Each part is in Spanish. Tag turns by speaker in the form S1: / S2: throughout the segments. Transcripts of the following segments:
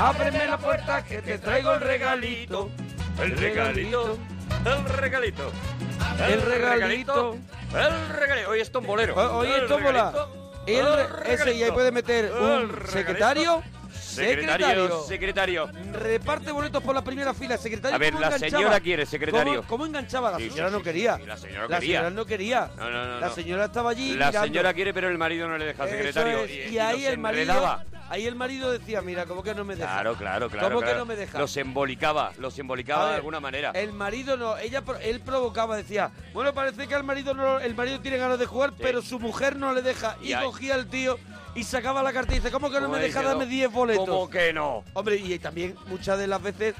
S1: Ábreme la puerta que te traigo el regalito.
S2: El regalito. El regalito.
S1: El regalito.
S2: El regalito. Hoy es tombolero. El
S1: El re- ese, y ahí puede meter un secretario.
S2: Secretario. Secretario.
S1: Reparte boletos por la primera fila, secretario.
S2: A ver,
S1: ¿cómo
S2: la
S1: enganchaba?
S2: señora quiere secretario.
S1: ¿Cómo, cómo enganchaba? La señora no quería.
S2: la señora no
S1: La
S2: quería.
S1: señora no quería.
S2: No, no, no.
S1: La señora estaba allí
S2: La
S1: mirando.
S2: señora quiere, pero el marido no le deja secretario.
S1: es,
S2: Y,
S1: y ahí el marido,
S2: enredaba.
S1: ahí el marido decía, mira, ¿cómo que no me deja?
S2: Claro, claro, claro.
S1: ¿Cómo que
S2: claro.
S1: no me deja?
S2: Los embolicaba, los embolicaba de alguna manera.
S1: El marido no, ella él provocaba, decía, bueno, parece que al marido no, el marido tiene ganas de jugar, pero su mujer no le deja. Y,
S2: Y
S1: cogía al tío y sacaba la carta y dice, ¿cómo que no me
S2: Pues
S1: deja darme 10 boletos?
S2: ¿Cómo que no?
S1: Hombre, y también muchas de las veces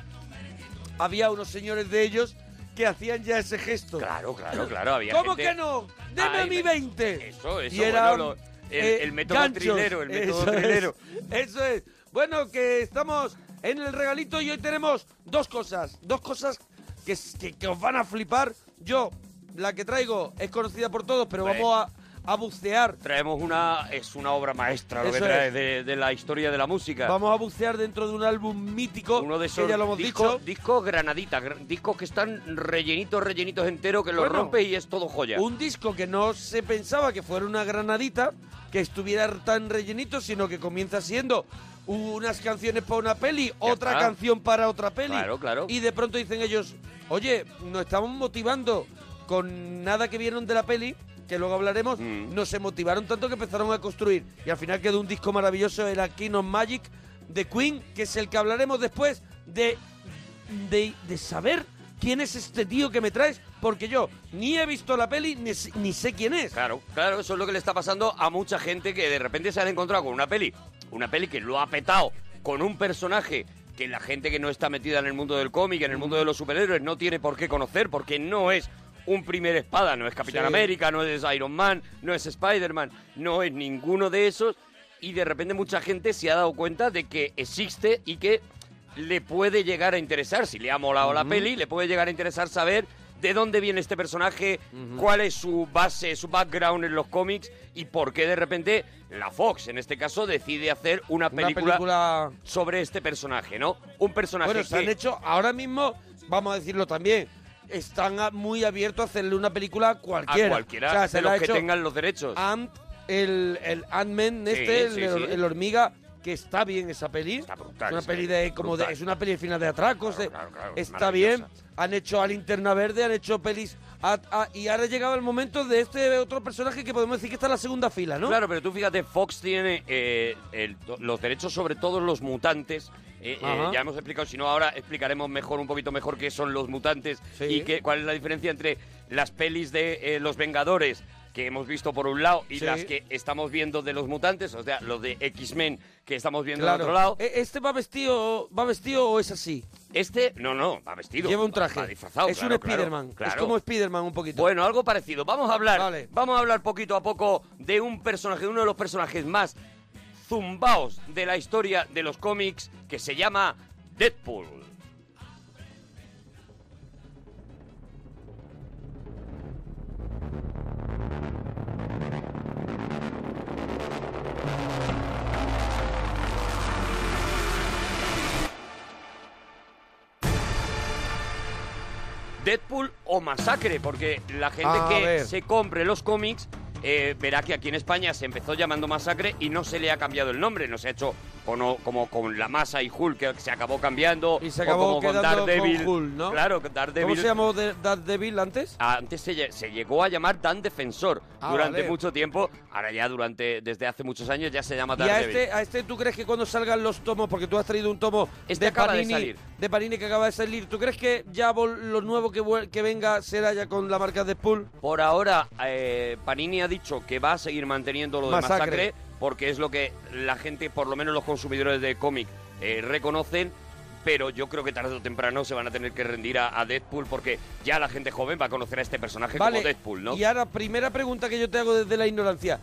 S1: había unos señores de ellos que hacían ya ese gesto.
S2: Claro, claro, claro. Había
S1: ¿Cómo
S2: gente-
S1: que no? ¡Deme
S2: Ay,
S1: mi
S2: me-
S1: 20!
S2: Eso, eso,
S1: Y eran,
S2: bueno, el,
S1: eh,
S2: el método
S1: ganchos.
S2: trilero, el método
S1: Eso es,
S2: trilero.
S1: Eso es. Bueno, que estamos en el regalito y hoy tenemos dos cosas. Dos cosas que, que, que os van a flipar. Yo, la que traigo es conocida por todos, pero vamos a, a bucear.
S2: Traemos una, es una obra maestra lo que trae
S1: es.
S2: de, de la historia de la música.
S1: Vamos a bucear dentro de un álbum mítico.
S2: Uno de
S1: que
S2: esos
S1: ya lo hemos
S2: discos,
S1: dicho.
S2: discos granaditas, gr- discos que están rellenitos, rellenitos enteros, que los
S1: Bueno,
S2: rompes y es todo joya.
S1: Un disco que no se pensaba que fuera una granadita, que estuviera tan rellenito, sino que comienza siendo unas canciones para una peli, otra
S2: está.
S1: canción para otra peli.
S2: Claro, claro.
S1: Y de pronto dicen ellos, oye, nos estamos motivando con nada que vieron de la peli, que luego hablaremos,
S2: Mm.
S1: nos se motivaron tanto que empezaron a construir. Y al final quedó un disco maravilloso, King of Magic de Queen, que es el que hablaremos después de, de, de saber quién es este tío que me traes, porque yo ni he visto la peli ni, sé- ni sé quién es.
S2: Claro, claro, eso es lo que le está pasando a mucha gente que de repente se han encontrado con una peli, una peli que lo ha petado con un personaje que la gente que no está metida en el mundo del cómic, en el mundo de los superhéroes, no tiene por qué conocer, porque no es un primer espada, no es Capitán
S1: Sí.
S2: América, no es Iron Man, no es Spider-Man, no es ninguno de esos, y de repente mucha gente se ha dado cuenta de que existe y que le puede llegar a interesar, si le ha molado la peli, le puede llegar a interesar saber de dónde viene este personaje, cuál es su base, su background en los cómics y por qué de repente la Fox, en este caso, decide hacer una
S1: Una
S2: película, sobre este personaje, ¿no? Un personaje
S1: Bueno,
S2: que...
S1: se han hecho, ahora mismo, vamos a decirlo también, están a- muy abiertos a hacerle una película a cualquiera.
S2: a cualquiera de los que tengan los derechos.
S1: Ant, el, el Ant-Man este,
S2: sí,
S1: el,
S2: sí.
S1: el hormiga, que está bien esa peli.
S2: brutal
S1: es una peli de, como de, es una peli final de atracos. de-
S2: claro,
S1: está bien. Han hecho a Linterna Verde, han hecho pelis. a- a- y ahora llegaba el momento de este otro personaje que podemos decir que está en la segunda fila, ¿no?
S2: Claro, pero tú fíjate, Fox tiene eh, el- los derechos sobre todos los mutantes. Eh, eh, ya hemos explicado, si no, ahora explicaremos mejor, un poquito mejor qué son los mutantes
S1: Sí.
S2: y qué, cuál es la diferencia entre las pelis de los Vengadores que hemos visto por un lado y
S1: Sí.
S2: las que estamos viendo de los mutantes, o sea, los de X-Men que estamos viendo del otro lado.
S1: ¿E- ¿Este va vestido, va vestido o es así?
S2: Este, no, no, va vestido.
S1: Lleva un traje.
S2: Va disfrazado,
S1: es
S2: claro,
S1: un
S2: claro,
S1: Spiderman. Es
S2: claro.
S1: como Spiderman un poquito.
S2: Bueno, algo parecido. Vamos a hablar.
S1: Vale.
S2: Vamos a hablar poquito a poco de un personaje, de uno de los personajes más zumbaos de la historia de los cómics, que se llama Deadpool. Deadpool o Masacre, porque la gente
S1: A
S2: que
S1: ver.
S2: se compre los cómics eh, verá que aquí en España se empezó llamando Masacre y no se le ha cambiado el nombre, no se ha hecho como, como con la masa y Hulk que se acabó cambiando
S1: Y se
S2: o
S1: acabó
S2: como con Daredevil,
S1: con Hulk, ¿no?
S2: Claro, Daredevil.
S1: ¿Cómo se llamó de- Daredevil antes?
S2: Antes se, lle- se llegó a llamar Dan Defensor
S1: Ah,
S2: durante
S1: vale.
S2: mucho tiempo, ahora ya durante desde hace muchos años ya se llama
S1: Y a
S2: Daredevil.
S1: este, a este, ¿tú crees que cuando salgan los tomos, porque tú has traído un tomo
S2: Este
S1: de,
S2: acaba de
S1: Panini,
S2: salir.
S1: de Panini que acaba de salir, ¿tú crees que ya lo nuevo que, venga será ya con la marca Deadpool?
S2: Por ahora, eh, Panini ha dicho que va a seguir manteniendo lo de
S1: Masacre.
S2: Masacre, porque es lo que la gente, por lo menos los consumidores de cómic, eh, reconocen. Pero yo creo que tarde o temprano se van a tener que rendir a, a Deadpool porque ya la gente joven va a conocer a este personaje
S1: Vale,
S2: como Deadpool, ¿no?
S1: Y ahora, primera pregunta que yo te hago desde la ignorancia.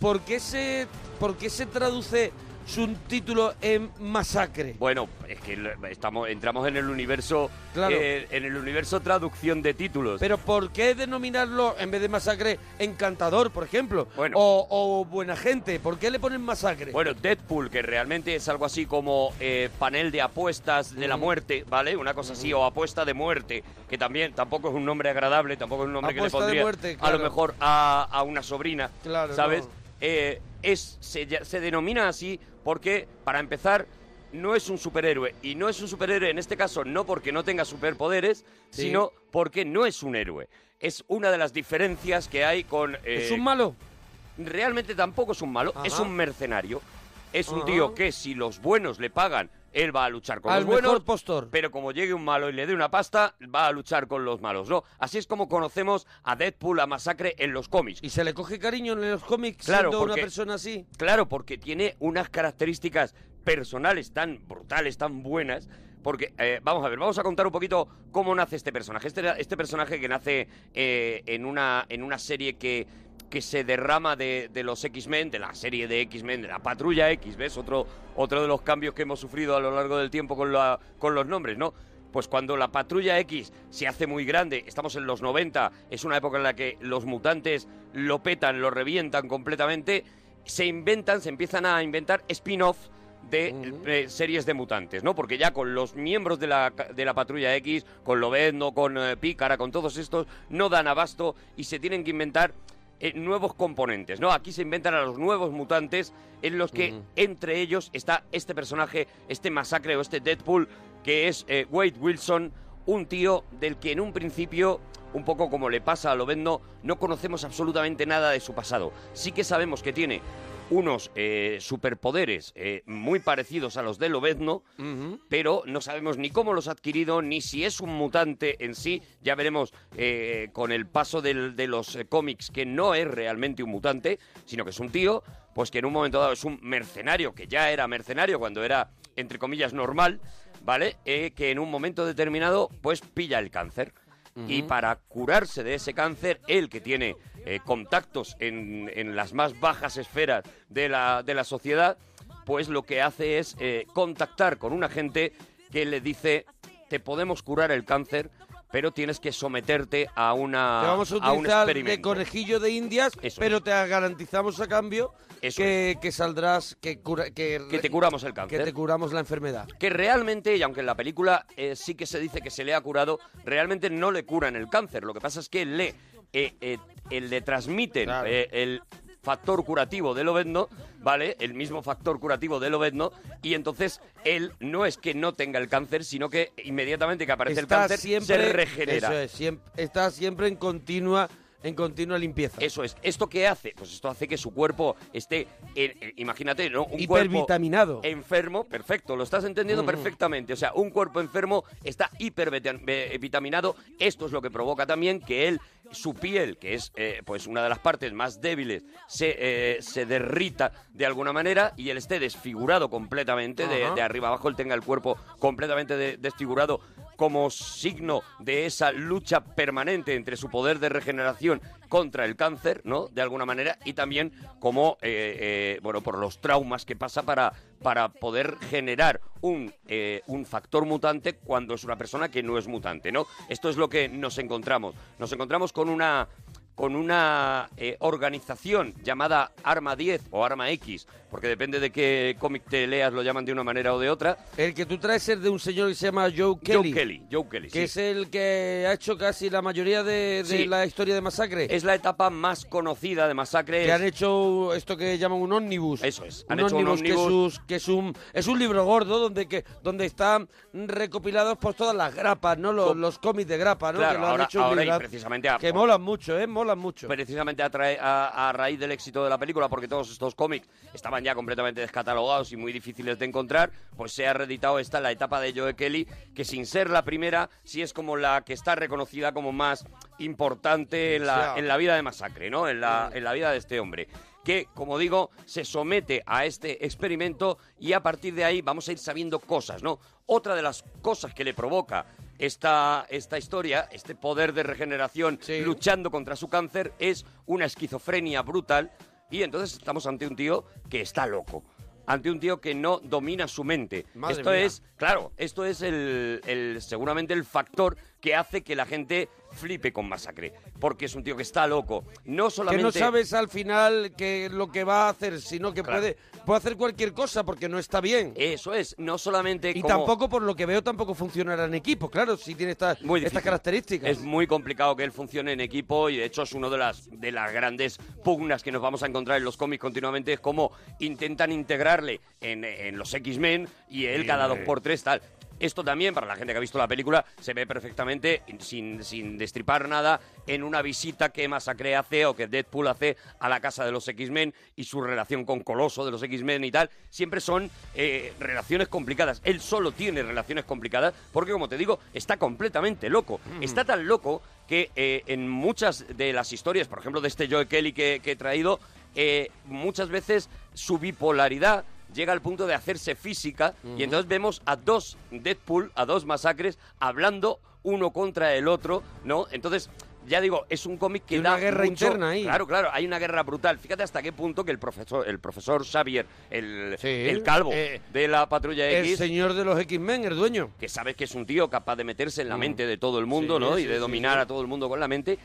S1: ¿Por qué se, por qué se traduce su título en Masacre?
S2: Bueno, es que estamos, entramos en el universo, eh, en el universo traducción de títulos.
S1: Pero ¿por qué denominarlo en vez de Masacre Encantador, por ejemplo? Bueno. O, Buena Gente, ¿por qué le ponen Masacre?
S2: Bueno, Deadpool, que realmente es algo así como eh, panel de apuestas de la muerte, ¿vale? Una cosa así, o apuesta de muerte, que también tampoco es un nombre agradable, tampoco es un nombre que le pondría a lo mejor a, una sobrina, claro, ¿sabes? Eh, es, se, se denomina así porque, para empezar, no es un superhéroe. Y no es un superhéroe en este caso no porque no tenga superpoderes, sino porque no es un héroe. Es una de las diferencias que hay con...
S1: ¿Es un malo?
S2: Realmente tampoco es un malo, es un mercenario. Es un tío que si los buenos le pagan él va a luchar con los buenos,
S1: postor.
S2: pero como llegue un malo y le dé una pasta, va a luchar con los malos, ¿no? Así es como conocemos a Deadpool, a Masacre en los cómics.
S1: ¿Y se le coge cariño en los cómics claro, siendo una persona así?
S2: Claro, porque tiene unas características personales tan brutales, tan buenas, porque, eh, vamos a ver, vamos a contar un poquito cómo nace este personaje. Este, este personaje que nace eh, en, una, en una serie que que se derrama de, los X-Men, de la serie de X-Men, de la Patrulla X, ¿ves? Otro, otro de los cambios que hemos sufrido a lo largo del tiempo con, la, con los nombres, ¿no? Pues cuando la Patrulla X se hace muy grande, estamos en los 90, es una época en la que los mutantes lo petan, lo revientan completamente, se inventan, se empiezan a inventar spin-off de series de mutantes, ¿no? Porque ya con los miembros de la, de la Patrulla X, con Lobezno, con eh, Pícara, con todos estos, no dan abasto y se tienen que inventar eh, nuevos componentes, ¿no? Aquí se inventan a los nuevos mutantes en los que entre ellos está este personaje, este masacre o este Deadpool, que es eh, Wade Wilson, un tío del que en un principio, un poco como le pasa a Lobezno, no conocemos absolutamente nada de su pasado. Sí que sabemos que tiene unos eh, superpoderes eh, muy parecidos a los de Lobezno, pero no sabemos ni cómo los ha adquirido, ni si es un mutante en sí. Ya veremos eh, con el paso de los cómics que no es realmente un mutante, sino que es un tío, pues que en un momento dado es un mercenario, que ya era mercenario cuando era, entre comillas, normal, ¿vale? que en un momento determinado, pues pilla el cáncer. Y para curarse de ese cáncer, él que tiene eh, contactos en, en, las más bajas esferas de la, de la sociedad, pues lo que hace es eh, contactar con un agente que le dice, te podemos curar el cáncer, pero tienes que someterte a una
S1: te vamos a utilizar de conejillo de indias, pero te garantizamos a cambio que, que, saldrás, que,
S2: que, te curamos el cáncer.
S1: Que te curamos la enfermedad.
S2: Que realmente, y aunque en la película eh, sí que se dice que se le ha curado, realmente no le curan el cáncer. Lo que pasa es que le eh, eh, le transmiten eh, el factor curativo del Obedno, ¿vale? El mismo factor curativo del Obedno, y entonces él no es que no tenga el cáncer, sino que inmediatamente que aparece el cáncer se regenera.
S1: está siempre en continua en continua limpieza.
S2: Eso es. ¿Esto qué hace? Pues esto hace que su cuerpo esté, imagínate, ¿no? Un
S1: Hipervitaminado.
S2: Cuerpo enfermo, perfecto, lo estás entendiendo perfectamente. O sea, un cuerpo enfermo está hipervitaminado. Esto es lo que provoca también que él su piel, que es eh, pues una de las partes más débiles, se, eh, se derrita de alguna manera y él esté desfigurado completamente, de, arriba abajo él tenga el cuerpo completamente desfigurado como signo de esa lucha permanente entre su poder de regeneración contra el cáncer, ¿no? De alguna manera, y también como, eh, eh, bueno, por los traumas que pasa para, para poder generar un, eh, un factor mutante cuando es una persona que no es mutante, ¿no? Esto es lo que nos encontramos. Nos encontramos con una con una organización llamada Arma 10 o Arma X, porque depende de qué cómic te leas, lo llaman de una manera o de otra.
S1: El que tú traes es de un señor que se llama Joe Kelly.
S2: Joe Kelly, Joe Kelly,
S1: Que es el que ha hecho casi la mayoría de, la historia de Masacre.
S2: Es la etapa más conocida de Masacre.
S1: Que han hecho esto que llaman un ómnibus.
S2: Eso es.
S1: Han un hecho ómnibus que, es, un, es un libro gordo donde, que, donde están recopilados por todas las grapas, ¿no? Los, cómics de grapa, ¿no?
S2: Claro,
S1: que
S2: ahora, hecho precisamente
S1: que molan mucho, ¿eh? Molan mucho.
S2: Precisamente a, a raíz del éxito de la película, porque todos estos cómics estaban ya completamente descatalogados y muy difíciles de encontrar, pues se ha reeditado esta, la etapa de Joe Kelly, que sin ser la primera, sí es como la que está reconocida como más importante en la, en la vida de Masacre, ¿no? En la, en la vida de este hombre que, como digo, se somete a este experimento y a partir de ahí vamos a ir sabiendo cosas, ¿no? Otra de las cosas que le provoca esta, esta historia, este poder de regeneración luchando contra su cáncer, es una esquizofrenia brutal y entonces estamos ante un tío que está loco. ante un tío que no domina su mente.
S1: Madre
S2: esto
S1: mía.
S2: es, claro, esto es el, el- seguramente el factor que hace que la gente flipe con Masacre, porque es un tío que está loco. No
S1: Que
S2: solamente
S1: no sabes al final que lo que va a hacer, sino que
S2: Claro.
S1: puede, puede hacer cualquier cosa porque no está bien.
S2: Eso es, no solamente
S1: Y
S2: como-
S1: tampoco, por lo que veo, tampoco funcionará en equipo, claro, si tiene estas,
S2: Muy
S1: estas
S2: difícil.
S1: características.
S2: Es muy complicado que él funcione en equipo y de hecho es uno de las de las grandes pugnas que nos vamos a encontrar en los cómics continuamente es cómo intentan integrarle en, en los X-Men y él
S1: Sí,
S2: cada dos por tres tal. Esto también, para la gente que ha visto la película, se ve perfectamente, sin, sin destripar nada, en una visita que Masacre hace o que Deadpool hace a la casa de los X-Men y su relación con Coloso de los X-Men y tal. Siempre son eh, relaciones complicadas. Él solo tiene relaciones complicadas porque, como te digo, está completamente loco. Está tan loco que eh, en muchas de las historias, por ejemplo, de este Joe Kelly que, que he traído, eh, muchas veces su bipolaridad llega al punto de hacerse física y entonces vemos a dos Deadpool, a dos masacres, hablando uno contra el otro, ¿no? Entonces, ya digo, es un cómic que
S1: Hay una
S2: da
S1: guerra
S2: mucho-
S1: interna ahí.
S2: Claro, claro, hay una guerra brutal. Fíjate hasta qué punto que el profesor, el profesor Xavier, el,
S1: Sí,
S2: el calvo
S1: eh,
S2: de la patrulla
S1: El
S2: X,
S1: señor de los X-Men, el dueño.
S2: que sabes que es un tío capaz de meterse en la
S1: Mm.
S2: mente de todo el mundo,
S1: Sí,
S2: ¿no?
S1: sí,
S2: y de dominar a todo el mundo con la mente,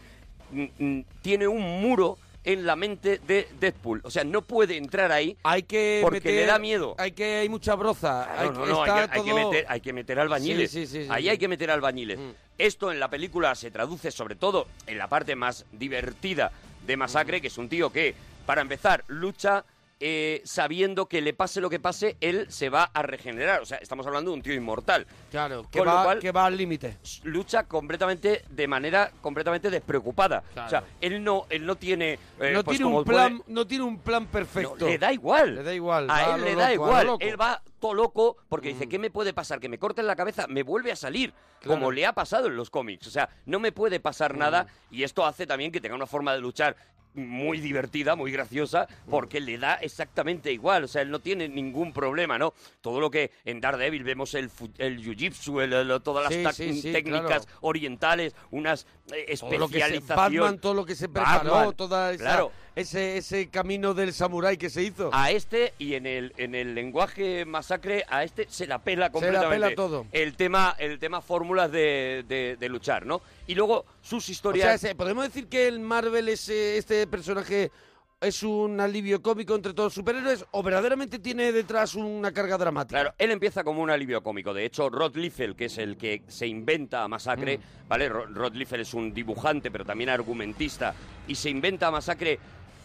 S2: mm, mm, tiene un muro en la mente de Deadpool. O sea, no puede entrar ahí
S1: Hay que
S2: porque
S1: meter-
S2: le da miedo.
S1: Hay que hay mucha broza.
S2: Claro,
S1: hay,
S2: no,
S1: que-
S2: no, hay
S1: está
S2: que, hay que
S1: todo-
S2: meter, hay que meter albañiles.
S1: Sí, sí, sí, sí,
S2: Ahí hay que meter albañiles.
S1: Mm.
S2: Esto en la película se traduce sobre todo en la parte más divertida de Masacre, que es un tío que, para empezar, lucha eh, sabiendo que le pase lo que pase, él se va a regenerar. O sea, estamos hablando de un tío inmortal.
S1: Claro, que
S2: Con lo
S1: va,
S2: cual-
S1: que va al límite.
S2: lucha completamente de manera completamente despreocupada.
S1: Claro.
S2: O sea, él no él no tiene eh,
S1: no,
S2: pues
S1: tiene
S2: como
S1: un
S2: puede-
S1: plan, no tiene un plan perfecto.
S2: no, le da igual.
S1: Le da igual,
S2: A él le da
S1: loco,
S2: igual. Él va todo loco porque dice,
S1: Mm.
S2: ¿qué me puede pasar? Que me corten la cabeza, me vuelve a salir,
S1: Claro.
S2: como le ha pasado en los cómics. O sea, no me puede pasar nada y esto hace también que tenga una forma de luchar muy divertida, muy graciosa, porque le da exactamente igual, o sea, él no tiene ningún problema, ¿no? Todo lo que en Daredevil vemos el, el jiu-jitsu, el- el- todas las
S1: Sí,
S2: tac-
S1: sí, sí,
S2: técnicas
S1: claro.
S2: orientales, unas eh,
S1: todo lo que se,
S2: especialización.
S1: Batman, todo lo que se preparó,
S2: Batman,
S1: toda esa-
S2: claro.
S1: Ese, ese camino del samurái que se hizo.
S2: A este y en el en el lenguaje masacre a este se la pela completamente.
S1: pela todo.
S2: El tema el tema fórmulas de, de- de luchar, ¿no? Y luego sus
S1: o
S2: historias.
S1: sea, ese- podemos decir que el Marvel, es, eh, este personaje, es un alivio cómico entre todos los superhéroes o verdaderamente tiene detrás una carga dramática.
S2: Claro, él empieza como un alivio cómico. De hecho, Rod Liefeld, que es el que se inventa a Masacre,
S1: Mm.
S2: ¿vale? Ro- Rod Liefeld es un dibujante, pero también argumentista, y se inventa a Masacre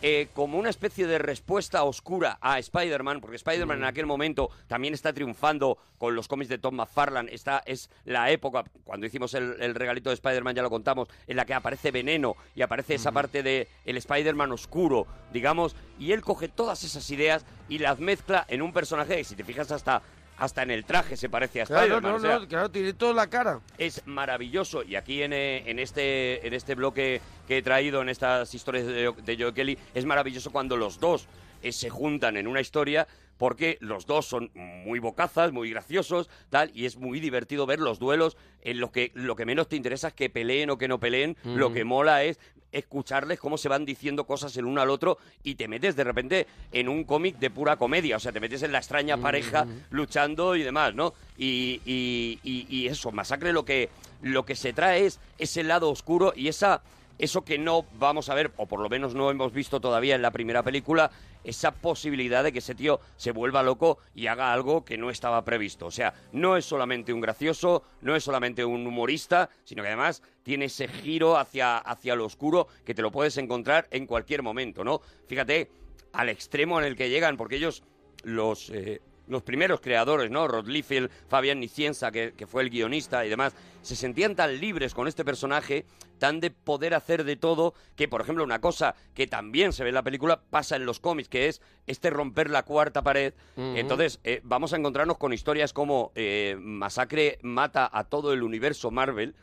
S2: eh, como una especie de respuesta oscura a Spider-Man, porque Spider-Man
S1: Mm.
S2: en aquel momento también está triunfando con los cómics de Tom McFarlane. Esta es la época, cuando hicimos el, el regalito de Spider-Man, ya lo contamos, en la que aparece Veneno y aparece esa parte de el Spider-Man oscuro, digamos, y él coge todas esas ideas y las mezcla en un personaje que, si te fijas, hasta, hasta en el traje se parece a
S1: Claro,
S2: Spider-Man.
S1: no,
S2: o sea,
S1: no, claro, tiene toda la cara.
S2: es maravilloso y aquí en, eh, en este en este bloque que he traído en estas historias de, de Joe Kelly es maravilloso cuando los dos eh, se juntan en una historia porque los dos son muy bocazas, muy graciosos, tal, y es muy divertido ver los duelos en lo que lo que menos te interesa es que peleen o que no peleen, lo que mola es escucharles cómo se van diciendo cosas el uno al otro y te metes de repente en un cómic de pura comedia, o sea, te metes en la extraña pareja luchando y demás, ¿no? Y, y- y- y eso, Masacre lo que, lo que se trae es ese lado oscuro y esa eso que no vamos a ver, o por lo menos no hemos visto todavía en la primera película, esa posibilidad de que ese tío se vuelva loco y haga algo que no estaba previsto. O sea, no es solamente un gracioso, no es solamente un humorista, sino que además tiene ese giro hacia, hacia lo oscuro que te lo puedes encontrar en cualquier momento, ¿no? Fíjate al extremo en el que llegan, porque ellos, los... eh, los primeros creadores, ¿no? Rod Liefeld, Fabián Nicienza, que, que fue el guionista y demás, se sentían tan libres con este personaje, tan de poder hacer de todo, que, por ejemplo, una cosa que también se ve en la película pasa en los cómics, que es este romper la cuarta pared. Entonces, eh, vamos a encontrarnos con historias como eh, Masacre mata a todo el universo Marvel,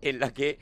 S2: en la que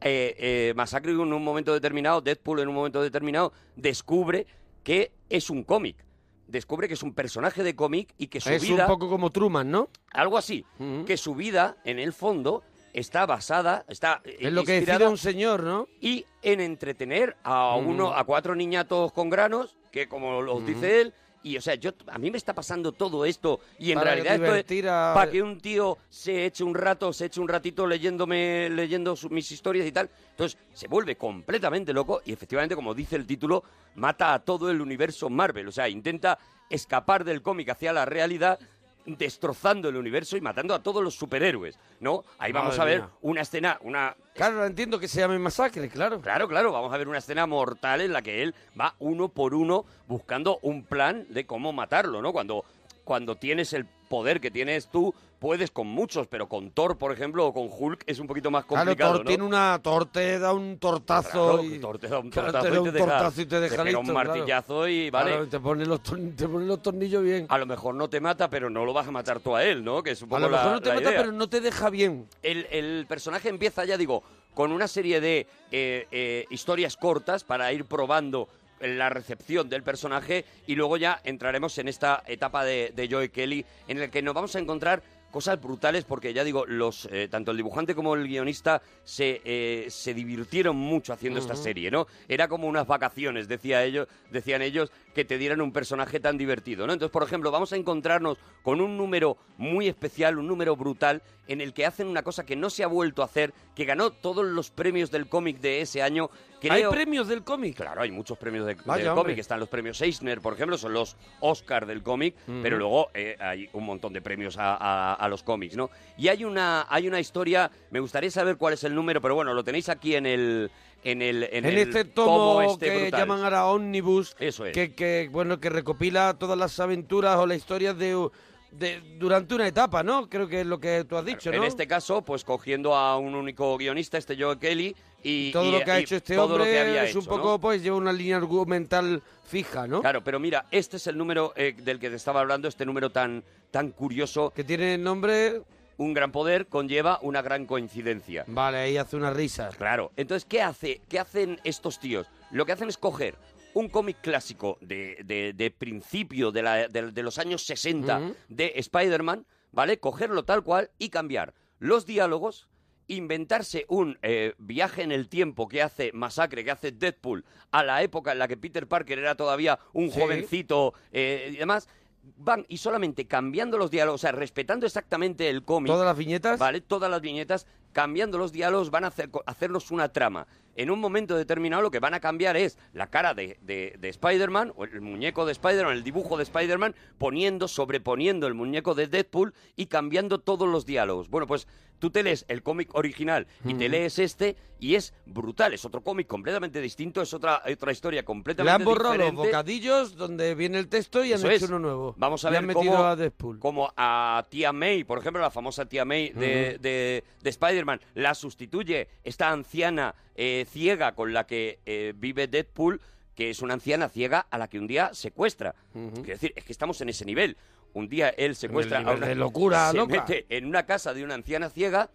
S2: eh, Masacre en un momento determinado, Deadpool en un momento determinado, descubre que es un cómic. Descubre que es un personaje de cómic y que su
S1: es
S2: vida...
S1: un poco como Truman, ¿no?
S2: Algo así. Que su vida, en el fondo, está basada, está eh,
S1: Es lo que decide un señor, ¿no?
S2: y en entretener a uno, a cuatro niñatos con granos, que como los dice él, Y, o sea, yo a mí me está pasando todo esto y en
S1: Para
S2: realidad esto es
S1: a-
S2: para que un tío se eche un rato, se eche un ratito leyéndome, leyendo su- mis historias y tal. Entonces se vuelve completamente loco y efectivamente, como dice el título, mata a todo el universo Marvel. O sea, intenta escapar del cómic hacia la realidad destrozando el universo y matando a todos los superhéroes, ¿no? Ahí vamos
S1: Madre
S2: a ver
S1: mía.
S2: una escena, una
S1: Claro, entiendo que se llame masacre, claro.
S2: Claro, claro, vamos a ver una escena mortal en la que él va uno por uno buscando un plan de cómo matarlo, ¿no? Cuando, cuando tienes el poder que tienes tú, puedes con muchos, pero con Thor, por ejemplo, o con Hulk es un poquito más
S1: Claro,
S2: complicado,
S1: Thor
S2: ¿no?
S1: tiene una Thor te da un tortazo
S2: Claro,
S1: y
S2: Thor te da un
S1: Claro,
S2: tortazo,
S1: te da
S2: y
S1: un
S2: te deja,
S1: tortazo y te deja
S2: un
S1: claro.
S2: martillazo y vale.
S1: Claro, te pone los tor- te pone los tornillos bien.
S2: A lo mejor no te mata, pero no lo vas a matar tú a él, ¿no? Que es un
S1: A
S2: poco
S1: lo mejor
S2: la-
S1: no te mata,
S2: idea.
S1: pero no te deja bien.
S2: el, el personaje empieza, ya digo, con una serie de eh, eh, historias cortas para ir probando la recepción del personaje y luego ya entraremos en esta etapa de, de Joe Kelly en el que nos vamos a encontrar cosas brutales porque ya digo, los eh, tanto el dibujante como el guionista se, eh, se divirtieron mucho haciendo esta serie, ¿no? Era como unas vacaciones, decía ellos, decían ellos, que te dieran un personaje tan divertido, ¿no? Entonces, por ejemplo, vamos a encontrarnos con un número muy especial, un número brutal, en el que hacen una cosa que no se ha vuelto a hacer, que ganó todos los premios del cómic de ese año.
S1: ¿Hay premios del cómic?
S2: Claro, hay muchos premios de,
S1: Vaya,
S2: del cómic. Están los premios Eisner, por ejemplo, son los Oscar del cómic, pero luego eh, hay un montón de premios a, a- a los cómics, ¿no? Y hay una, hay una historia, me gustaría saber cuál es el número, pero bueno, lo tenéis aquí en el... En, el, en,
S1: En,
S2: el
S1: este tomo
S2: este
S1: que
S2: brutal.
S1: llaman ahora Omnibus,
S2: Eso es.
S1: que, que, bueno que recopila todas las aventuras o las historias de, de durante una etapa, ¿no? Creo que es lo que tú has dicho, ¿no?
S2: En este caso, pues cogiendo a un único guionista, este Joe Kelly, y
S1: todo
S2: y-
S1: lo que ha hecho este
S2: todo
S1: hombre es un poco, pues lleva una línea argumental fija, ¿no?
S2: Claro, pero mira, este es el número eh, del que te estaba hablando, este número tan, tan curioso.
S1: Que tiene el nombre...
S2: Un gran poder conlleva una gran coincidencia.
S1: Vale, ahí hace una risa.
S2: Claro. Entonces, ¿qué hace? ¿Qué hacen estos tíos? Lo que hacen es coger un cómic clásico de, de- de principio de, la- de- de los años 60
S1: Ujú.
S2: de Spider-Man, ¿vale? Cogerlo tal cual y cambiar los diálogos, inventarse un eh, viaje en el tiempo que hace Masacre, que hace Deadpool, a la época en la que Peter Parker era todavía un
S1: Sí.
S2: jovencito eh, y demás. Van y solamente cambiando los diálogos, o sea, respetando exactamente el cómic.
S1: Todas las viñetas.
S2: ¿Vale? Todas las viñetas, cambiando los diálogos, van a hacer, hacernos una trama. En un momento determinado lo que van a cambiar es la cara de, de- de Spider-Man, o el muñeco de Spider-Man, el dibujo de Spider-Man, poniendo, sobreponiendo el muñeco de Deadpool y cambiando todos los diálogos. Bueno, pues tú te lees el cómic original y te lees este y es brutal. Es otro cómic completamente distinto, es otra, otra historia
S1: Le
S2: completamente
S1: han borrado los
S2: diferente.
S1: bocadillos donde viene el texto y han
S2: Eso
S1: hecho
S2: es.
S1: uno nuevo.
S2: Vamos a
S1: Le
S2: ver
S1: han
S2: cómo,
S1: a Deadpool.
S2: como a tía May, por ejemplo, la famosa tía May de,
S1: Ujú.
S2: de- de Spider-Man, la sustituye esta anciana eh, ciega con la que eh, vive Deadpool, que es una anciana ciega a la que un día secuestra. Quiero decir, es que estamos en ese nivel. Un día él secuestra a una
S1: de locura
S2: se
S1: loca.
S2: mete en una casa de una anciana ciega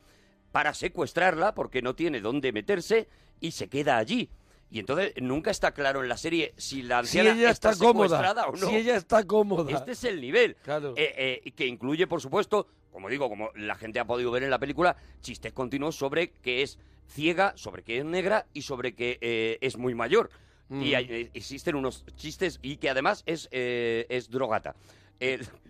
S2: para secuestrarla porque no tiene dónde meterse y se queda allí. Y entonces nunca está claro en la serie si la
S1: Si
S2: anciana
S1: ella está,
S2: secuestrada o no.
S1: Si ella está cómoda.
S2: Este es el nivel.
S1: Claro.
S2: Eh, eh, que incluye, por supuesto, como digo, como la gente ha podido ver en la película, chistes continuos sobre que es ciega, sobre que es negra y sobre que eh, es muy mayor.
S1: Mm.
S2: Y hay- eh, existen unos chistes y que además es, es drogata.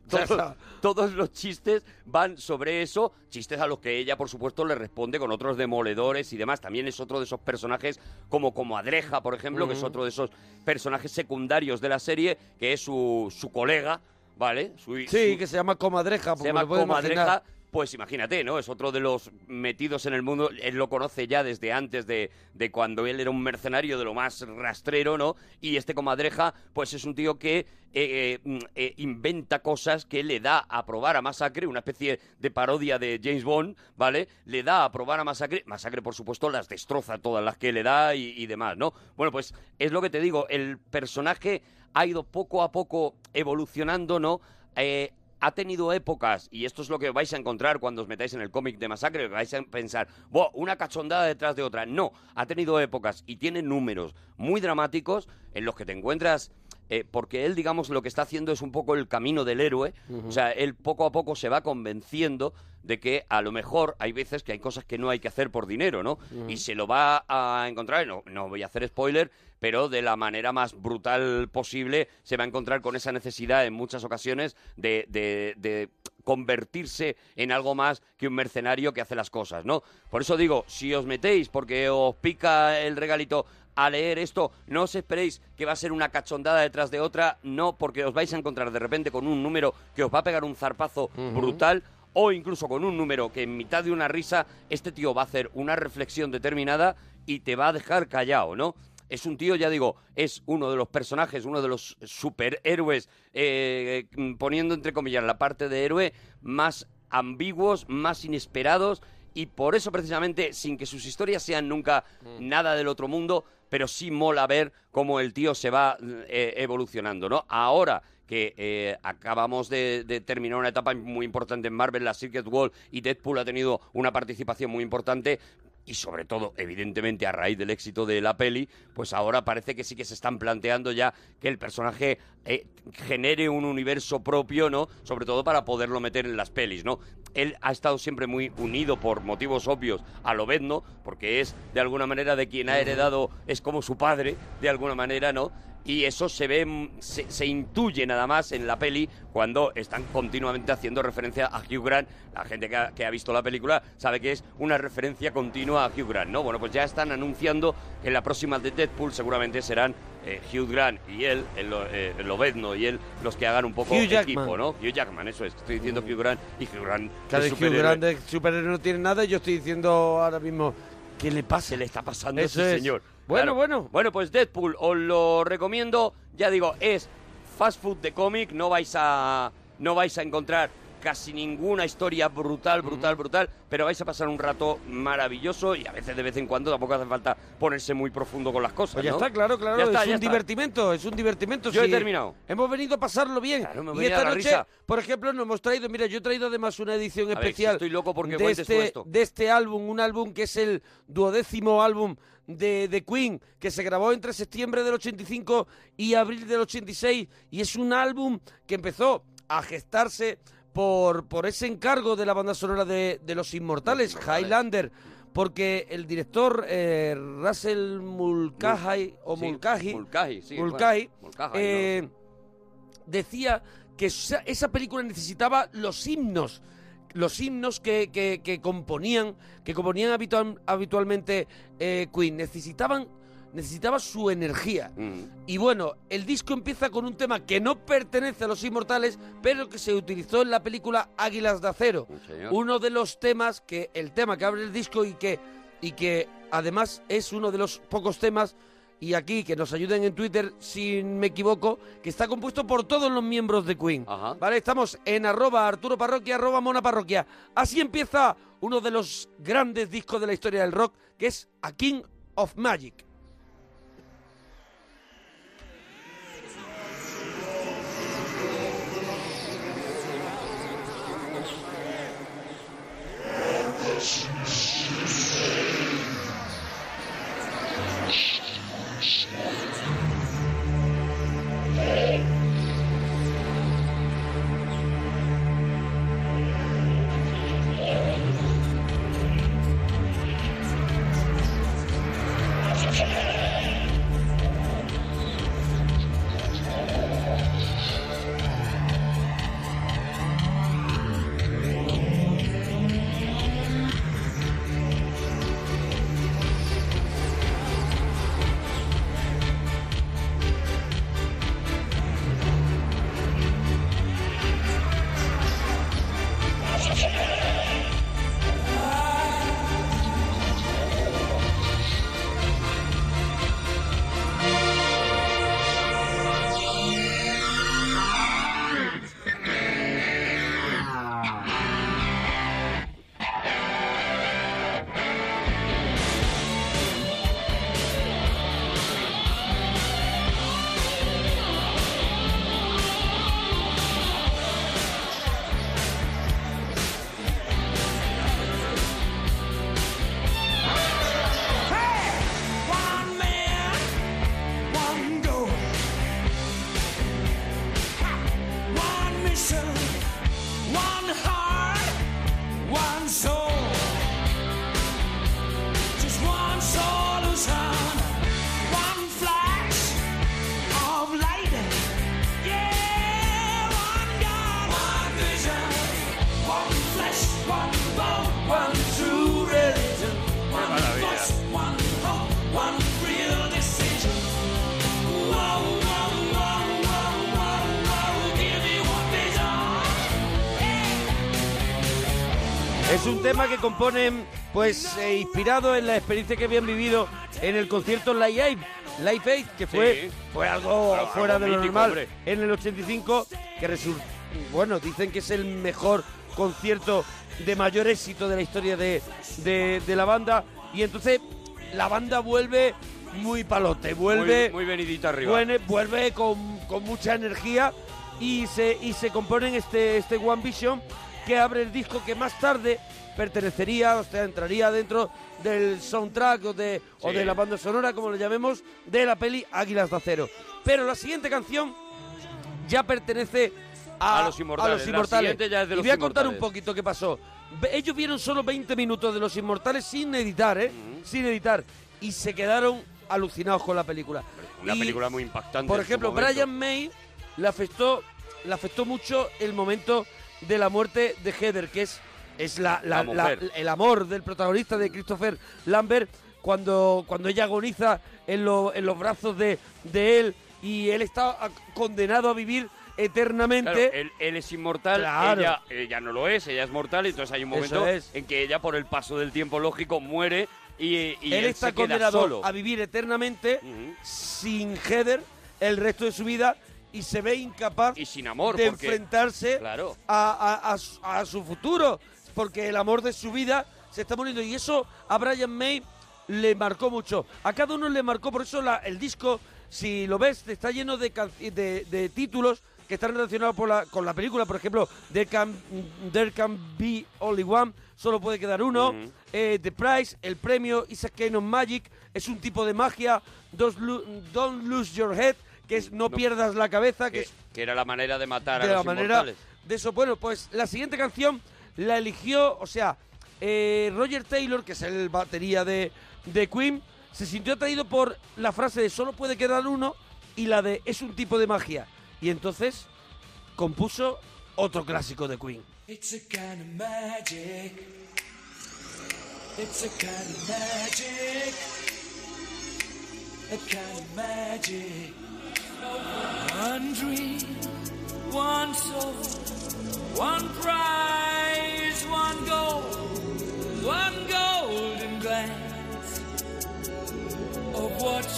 S2: Todos, todos los chistes van sobre eso, chistes a los que ella, por supuesto, le responde con otros demoledores y demás. También es otro de esos personajes, como Comadreja, por ejemplo, que es otro de esos personajes secundarios de la serie, que es su, su colega, ¿vale? Su-
S1: Sí,
S2: su-
S1: que se llama comadreja.
S2: se llama Comadreja.
S1: imaginar.
S2: Pues imagínate, ¿no? Es otro de los metidos en el mundo. Él lo conoce ya desde antes de, de cuando él era un mercenario de lo más rastrero, ¿no? Y este comadreja, pues es un tío que eh, eh, mm, eh, inventa cosas que le da a probar a Masacre, una especie de parodia de James Bond, ¿vale? Le da a probar a Masacre. Masacre, por supuesto, las destroza todas las que le da y, y demás, ¿no? Bueno, pues es lo que te digo, el personaje ha ido poco a poco evolucionando, ¿no? Eh, ha tenido épocas, y esto es lo que vais a encontrar cuando os metáis en el cómic de Masacre, que vais a pensar, "Buah, una cachondada detrás de otra. No, ha tenido épocas y tiene números muy dramáticos en los que te encuentras eh, porque él, digamos, lo que está haciendo es un poco el camino del héroe. O sea, él poco a poco se va convenciendo de que a lo mejor hay veces que hay cosas que no hay que hacer por dinero, ¿no? Y se lo va a encontrar, no, no voy a hacer spoiler, pero de la manera más brutal posible se va a encontrar con esa necesidad en muchas ocasiones de, de- de convertirse en algo más que un mercenario que hace las cosas, ¿no? Por eso digo, si os metéis porque os pica el regalito a leer esto, no os esperéis que va a ser una cachondada detrás de otra, no, porque os vais a encontrar de repente con un número que os va a pegar un zarpazo brutal o incluso con un número que en mitad de una risa este tío va a hacer una reflexión determinada y te va a dejar callado, ¿no? Es un tío, ya digo, es uno de los personajes, uno de los superhéroes, eh, mm, poniendo entre comillas la parte de héroe, más ambiguos, más inesperados y por eso precisamente, sin que sus historias sean nunca nada del otro mundo, pero sí mola ver cómo el tío se va eh, evolucionando, ¿no? Ahora que eh, acabamos de, de terminar una etapa muy importante en Marvel, la Secret Wall y Deadpool ha tenido una participación muy importante y sobre todo, evidentemente, a raíz del éxito de la peli, pues ahora parece que sí que se están planteando ya que el personaje eh, genere un universo propio, ¿no? Sobre todo para poderlo meter en las pelis, ¿no? Él ha estado siempre muy unido por motivos obvios a Lobezno, porque es de alguna manera de quien ha heredado, es como su padre, de alguna manera, ¿no? Y eso se ve, mm, se, se intuye nada más en la peli cuando están continuamente haciendo referencia a Hugh Grant. La gente que ha, que ha visto la película sabe que es una referencia continua a Hugh Grant, ¿no? Bueno, pues ya están anunciando que en la próxima de Deadpool seguramente serán eh, Hugh Grant y él, el, Lo- eh, el Lobezno y él, los que hagan un poco
S1: Hugh Jackman.
S2: equipo, ¿no? Hugh Jackman, eso es. Estoy diciendo Hugh Grant y Hugh Grant
S1: Claro, y Hugh. Grant de superhéroe no tiene nada y yo estoy diciendo ahora mismo, ¿qué le pasa?
S2: Se le está pasando
S1: Eso
S2: ese
S1: es.
S2: señor.
S1: Bueno,
S2: Claro.
S1: bueno.
S2: Bueno, pues Deadpool os lo recomiendo. Ya digo, es fast food de cómic. No vais a no vais a encontrar casi ninguna historia brutal, brutal, brutal, pero vais a pasar un rato maravilloso y a veces de vez en cuando tampoco hace falta ponerse muy profundo con las cosas.
S1: Pues ya
S2: ¿no?
S1: está, claro, claro,
S2: Ya está,
S1: es
S2: ya
S1: un
S2: está.
S1: divertimento, es un divertimento.
S2: Yo he terminado.
S1: Hemos venido a pasarlo bien. y esta noche,
S2: risa.
S1: por ejemplo, nos hemos traído, mira, yo he traído además una edición
S2: A ver, si
S1: especial
S2: estoy loco porque
S1: de, este,
S2: esto.
S1: de este álbum, un álbum que es el duodécimo álbum de, de Queen, que se grabó entre septiembre del 85 y abril del 86, y es un álbum que empezó a gestarse por, por ese encargo de la banda sonora de, de Los Inmortales, Highlander, porque el director eh, Russell Mulcahy, o
S2: Sí,
S1: Mulcahy,
S2: Mulcahy, sí,
S1: Mulcahy,
S2: bueno, Mulcahy,
S1: eh,
S2: no
S1: decía que esa, esa película necesitaba los himnos los himnos que, que- que componían que componían habitual- habitualmente eh, Queen necesitaban necesitaba su energía.
S2: Mm.
S1: y bueno el disco empieza con un tema que no pertenece a los inmortales pero que se utilizó en la película Águilas de Acero. Uno de los temas que el tema que abre el disco y que y que además es uno de los pocos temas y aquí que nos ayuden en Twitter, si me equivoco, que está compuesto por todos los miembros de Queen. Ajá. ¿Vale? Estamos en arroba Arturo Parroquia, arroba Mona Parroquia. Así empieza uno de los grandes discos de la historia del rock, que es A King of Magic. Que componen, pues, eh, inspirado en la experiencia que habían vivido en el concierto Live Aid, Live Aid, que fue,
S2: Sí.
S1: fue algo
S2: Algo
S1: fuera de lo normal
S2: hombre.
S1: en el 85, que resu- bueno, dicen que es el mejor concierto de mayor éxito de la historia de, de- de la banda. Y entonces la banda vuelve muy palote, vuelve
S2: Muy, muy venidita arriba.
S1: vuelve, vuelve con, con mucha energía y se, y se componen este, este One Vision que abre el disco que más tarde pertenecería, o sea, entraría dentro del soundtrack o de, o de la banda sonora, como le llamemos, de la peli Águilas de Acero. Pero la siguiente canción ya pertenece a,
S2: A los Inmortales.
S1: a los
S2: La
S1: Inmortales.
S2: siguiente ya es de
S1: y voy a contar un poquito qué pasó. Ellos vieron solo 20 minutos de Los Inmortales sin editar, ¿eh? Sin editar. Y se quedaron alucinados con la película.
S2: Una
S1: Y,
S2: película muy impactante.
S1: Por ejemplo. Brian May le afectó, le afectó mucho el momento de la muerte de Heather, que es, es la, el amor del protagonista de Christopher Lambert, cuando, cuando ella agoniza en, lo- en los brazos de, de él y él está condenado a vivir eternamente.
S2: Claro, él, él es inmortal,
S1: Claro.
S2: ella, ella no lo es, ella es mortal, entonces hay un momento
S1: es.
S2: en que ella, por el paso del tiempo lógico, muere y, y
S1: él,
S2: él,
S1: está
S2: se queda
S1: condenado
S2: solo.
S1: a vivir eternamente sin Heather el resto de su vida y se ve incapaz
S2: Y sin amor,
S1: de
S2: porque...
S1: enfrentarse
S2: Claro.
S1: a, a- a su futuro, porque el amor de su vida se está muriendo. Y eso a Brian May le marcó mucho. A cada uno le marcó, por eso la- el disco, si lo ves, está lleno de, de, de títulos que están relacionados por la- con la película. Por ejemplo, There Can, There Can Be Only One, solo puede quedar uno. Eh, The Prize, el premio Isaac Kane of Magic, es un tipo de magia. Don't, lo- don't Lose Your Head, que es no,
S2: No.
S1: pierdas la cabeza, que
S2: Que,
S1: es
S2: que era la manera de matar
S1: de
S2: a
S1: la
S2: los
S1: manera
S2: inmortales.
S1: de eso. Bueno, pues la siguiente canción la eligió, o sea, eh, Roger Taylor, que es el batería de, de Queen, se sintió atraído por la frase de solo puede quedar uno y la de es un tipo de magia. Y entonces compuso otro clásico de Queen.
S3: It's a kind of magic. It's a kind of magic. One dream, one soul, one prize,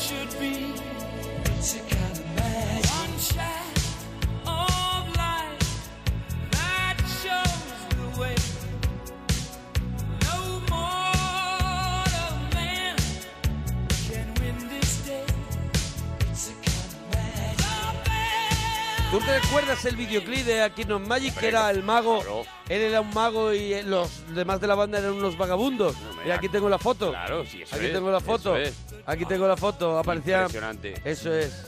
S3: should be.
S1: ¿Tú te recuerdas el videoclip de Aquino Magic que era el mago?
S2: claro.
S1: Él era un mago y eh, los demás de la banda eran unos vagabundos.
S2: No,
S1: y aquí tengo la foto.
S2: Claro, sí, eso
S1: Aquí
S2: es,
S1: tengo la foto.
S2: eso es.
S1: Aquí tengo la foto. Aparecía.
S2: Impresionante.
S1: Eso es.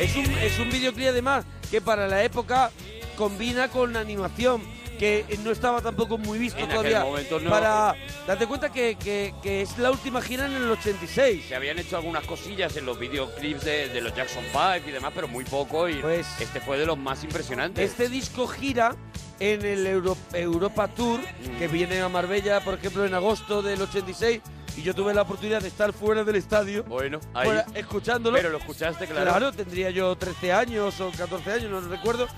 S1: Es un, es un videoclip además que para la época combina con animación, que no estaba tampoco muy visto
S2: En
S1: todavía.
S2: momento no.
S1: Para date cuenta que, que- que es la última gira en el 86.
S2: Se habían hecho algunas cosillas en los videoclips de, de los Jackson 5 y demás, pero muy poco. Y
S1: Pues-
S2: este fue de los más impresionantes.
S1: Este disco gira en el Euro- Europa Tour, que viene a Marbella, por ejemplo, en agosto del 86, y yo tuve la oportunidad de estar fuera del estadio,
S2: Bueno, ahí.
S1: fuera, escuchándolo.
S2: Pero lo escuchaste, claro.
S1: Claro, tendría yo 13 años o 14 años, no recuerdo.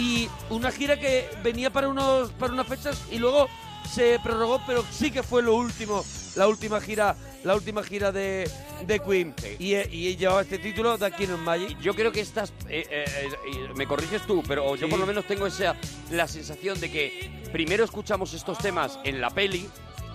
S1: Y una gira que venía para unos para unas fechas y luego se prorrogó, pero sí que fue lo último, la última gira, la última gira de, de Queen.
S2: Sí.
S1: Y, y llevaba este título de Aquí en Magic.
S2: Yo creo que estas, eh, eh, eh, me corriges tú, pero yo
S1: Sí.
S2: por lo menos tengo esa la sensación de que primero escuchamos estos temas en la peli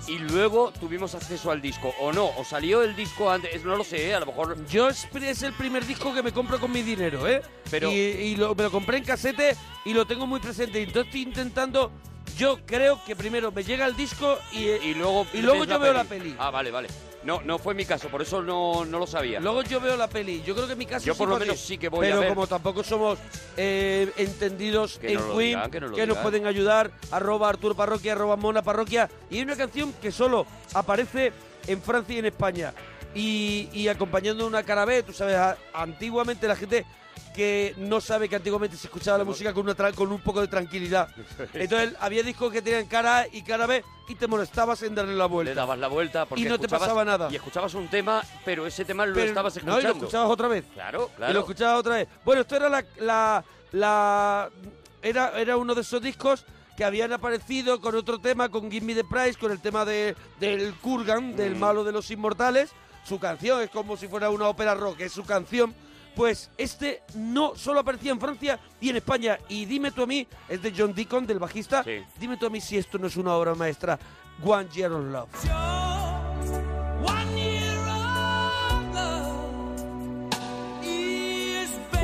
S2: y luego tuvimos acceso al disco, o no, o salió el disco antes, no lo sé, ¿eh? a lo mejor
S1: Yo es, es el primer disco que me compro con mi dinero, ¿eh?
S2: Pero-
S1: Y, y lo- me lo compré en casete y lo tengo muy presente. Y entonces estoy intentando. Yo creo que primero me llega el disco y,
S2: y luego
S1: y luego yo veo la peli.
S2: Ah, vale, vale. No, no fue mi caso, por eso no, no lo sabía.
S1: Luego yo veo la peli. Yo creo que en mi caso
S2: Yo
S1: sí
S2: por lo
S1: fue
S2: menos
S1: así.
S2: sí que voy a
S1: Pero
S2: ver.
S1: como tampoco somos eh, entendidos
S2: Que
S1: en
S2: nos lo
S1: Queen,
S2: digan, que nos lo
S1: nos
S2: digan.
S1: pueden ayudar, arroba Arturo Parroquia, arroba Mona Parroquia. Y hay una canción que solo aparece en Francia y en España. Y, y acompañando una cara B, tú sabes, a- antiguamente la gente que no sabe que antiguamente se escuchaba la música con, una tra- con un poco de tranquilidad. Entonces había discos que tenían cara A y cara B y te molestabas en darle la vuelta.
S2: Le dabas la vuelta porque
S1: Y no te
S2: escuchabas-
S1: pasaba nada.
S2: Y escuchabas un tema, pero ese tema lo
S1: Pero-
S2: estabas
S1: No,
S2: escuchando.
S1: y lo escuchabas otra vez.
S2: Claro,
S1: Y lo
S2: claro.
S1: escuchaba otra vez. Bueno, esto era la, la, la- era, era uno de esos discos que habían aparecido con otro tema, con Give Me the Price, con el tema de, del Kurgan, del
S2: Mm.
S1: malo de los inmortales. Su canción es como si fuera una ópera rock, es su canción. Pues este no solo aparecía en Francia y en España. Y dime tú a mí, es de John Deacon, del bajista.
S2: Sí.
S1: Dime tú a mí si esto no es una obra maestra. One Year of Love.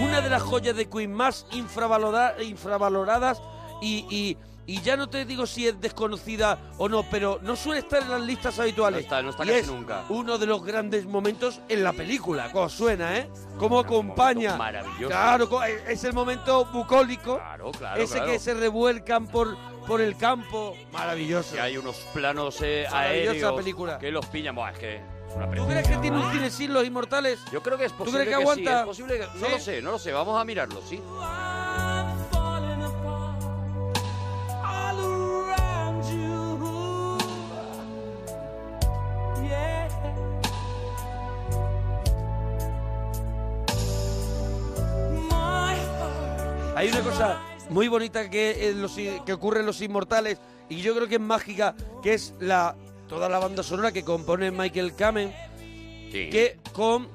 S1: Una de las joyas de Queen más infravalora- infravaloradas y, y- y ya no te digo si es desconocida o no, pero no suele estar en las listas habituales.
S2: No está- no está
S1: y
S2: casi
S1: es
S2: nunca.
S1: uno de los grandes momentos en la película, como suena, ¿eh? Como acompaña.
S2: maravilloso.
S1: Claro, co- es el momento bucólico.
S2: Claro, claro,
S1: ese
S2: claro.
S1: que se revuelcan por, por el campo. Maravilloso.
S2: Que hay unos planos eh,
S1: Maravillosa
S2: aéreos
S1: película.
S2: que los pillan. Buah, es que
S1: ¿Tú crees que tiene un cine sin los inmortales?
S2: Yo creo que es
S1: ¿Tú
S2: posible
S1: crees que aguanta?
S2: es posible que- no
S1: ¿Sí?
S2: lo sé, no lo sé. Vamos a mirarlo, sí.
S1: Hay una cosa muy bonita que, en los i- que ocurre en Los Inmortales y yo creo que es mágica, que es la toda la banda sonora que compone Michael Kamen,
S2: Sí.
S1: que con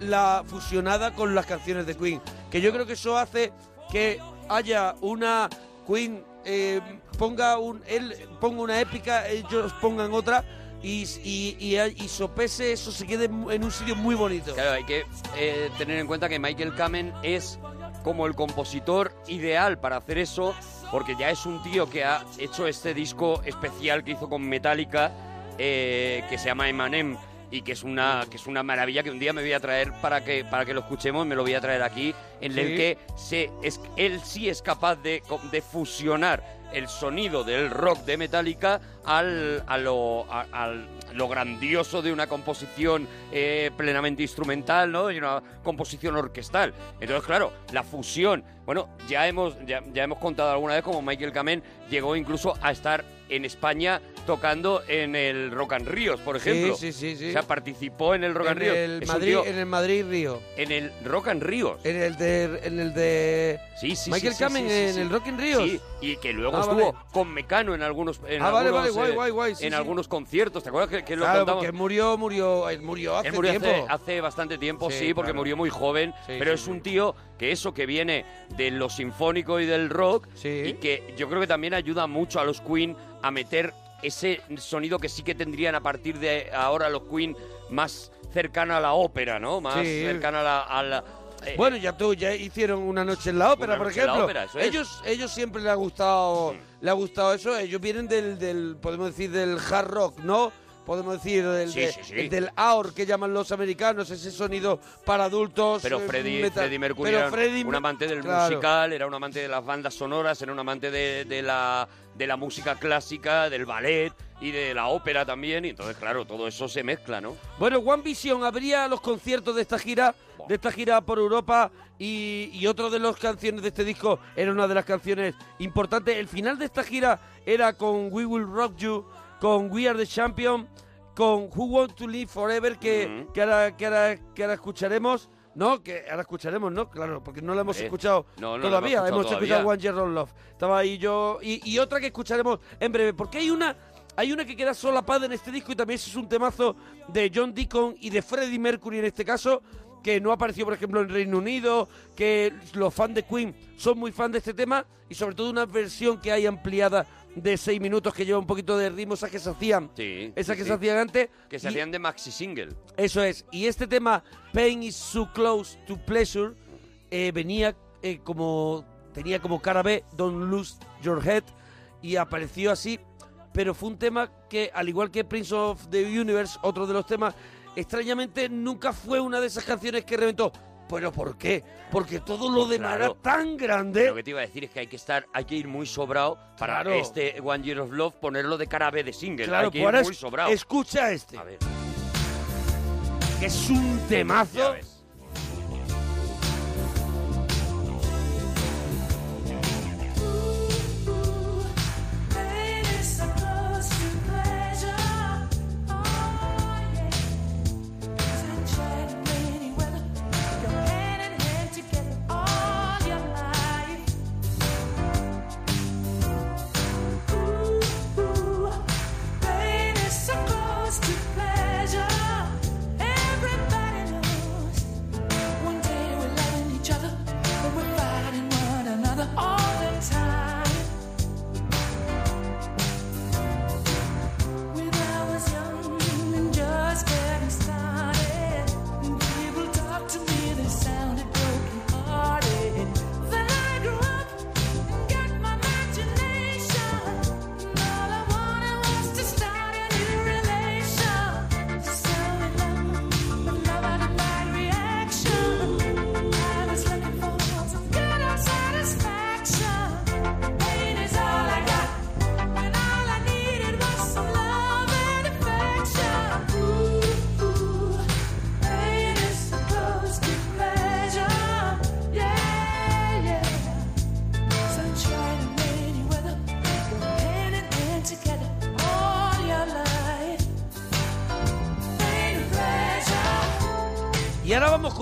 S1: la fusionada con las canciones de Queen. Que yo creo que eso hace que haya una Queen eh, ponga un él ponga una épica, ellos pongan otra y, y, y, y sopese eso se quede en un sitio muy bonito.
S2: Claro, hay que eh, tener en cuenta que Michael Kamen es como el compositor ideal para hacer eso, porque ya es un tío que ha hecho este disco especial que hizo con Metallica, eh, que se llama Emanem y que es una que es una maravilla que un día me voy a traer para que para que lo escuchemos, me lo voy a traer aquí, en el que se es, él sí es capaz de, de fusionar el sonido del rock de Metallica al, a lo, a- al- lo grandioso de una composición eh, plenamente instrumental, ¿no? Y una composición orquestal. Entonces, claro, la fusión. Bueno, ya hemos, ya, ya hemos contado alguna vez como Michael Kamen llegó incluso a estar en España tocando en el Rock and Ríos, por
S1: Sí,
S2: ejemplo.
S1: sí, sí, sí.
S2: O sea, participó en el Rock and
S1: en
S2: Ríos.
S1: el Madrid,
S2: tío-
S1: en el Madrid Río.
S2: en el Rock and Ríos.
S1: En el de en el de
S2: Sí, sí,
S1: Michael
S2: sí, sí,
S1: Kamen
S2: sí,
S1: en
S2: sí.
S1: el Rock in Ríos.
S2: Sí, y que luego
S1: Ah,
S2: estuvo
S1: vale.
S2: con Mecano en algunos en
S1: Ah, vale,
S2: algunos,
S1: vale, guay,
S2: eh,
S1: guay, guay, sí,
S2: en
S1: sí.
S2: algunos conciertos, ¿te acuerdas que, que lo contamos?
S1: porque murió, murió, él murió hace
S2: Él murió
S1: tiempo.
S2: hace bastante tiempo, sí,
S1: Sí,
S2: porque
S1: claro.
S2: murió muy joven,
S1: Sí,
S2: pero
S1: sí,
S2: es un tío que eso que viene de lo sinfónico y del rock
S1: Sí.
S2: y que yo creo que también ayuda mucho a los Queen a meter ese sonido que sí que tendrían a partir de ahora los Queen más cercano a la ópera, ¿no? Más
S1: Sí.
S2: cercano a la... a la- eh,
S1: Bueno, ya tú, ya hicieron una noche en la ópera, por ejemplo.
S2: ópera, es.
S1: ellos, ellos siempre les ha gustado, le ha gustado eso. Ellos vienen del, del, podemos decir, del hard rock, ¿no? Podemos decir del,
S2: Sí,
S1: de-
S2: sí, sí.
S1: el del AOR que llaman los americanos, ese sonido para adultos.
S2: Pero
S1: eh,
S2: Freddie,
S1: metal.
S2: Mercury
S1: Pero
S2: era un amante del
S1: claro.
S2: musical, era un amante de las bandas sonoras, era un amante de, de la, de la música clásica, del ballet y de la ópera también. Y entonces, claro, todo eso se mezcla, ¿no?
S1: Bueno, One Vision abría los conciertos de esta gira, de esta gira por Europa y, y otro de las canciones de este disco era una de las canciones importantes. El final de esta gira era con We Will Rock You, con We Are the Champion, con Who Want to Live Forever, que, que, ahora, que, ahora, que ahora escucharemos. No, que ahora escucharemos, ¿no? Claro, porque no la hemos
S2: Eh,
S1: escuchado
S2: no, no
S1: todavía.
S2: hemos
S1: hemos
S2: escuchado
S1: escuchado
S2: todavía.
S1: One Year of Love. Estaba ahí yo. Y, y otra que escucharemos en breve. Porque hay una. Hay una que queda solapada en este disco y también es un temazo de John Deacon y de Freddie Mercury en este caso, que no apareció, por ejemplo, en Reino Unido, que los fans de Queen son muy fans de este tema y sobre todo una versión que hay ampliada de seis minutos que lleva un poquito de ritmo, esas que se hacían,
S2: Sí.
S1: esas
S2: sí,
S1: que
S2: sí.
S1: se hacían antes.
S2: Que se
S1: y-
S2: hacían de maxi single.
S1: eso es. Y este tema, Pain is so close to pleasure, eh, venía eh, como. tenía como cara B, Don't lose your head, y apareció así. Pero fue un tema que, al igual que Prince of the Universe, otro de los temas, extrañamente nunca fue una de esas canciones que reventó. ¿Pero por qué? Porque todo lo demás
S2: Claro.
S1: era tan grande.
S2: Lo que te iba a decir es que hay que estar, hay que ir muy sobrado para
S1: Claro.
S2: este One Year of Love ponerlo de cara B de single.
S1: Claro,
S2: hay que
S1: pues
S2: ir
S1: ahora
S2: muy
S1: es-
S2: sobrado.
S1: escucha este,
S2: A ver,
S1: que es un
S2: ya
S1: temazo.
S2: ves.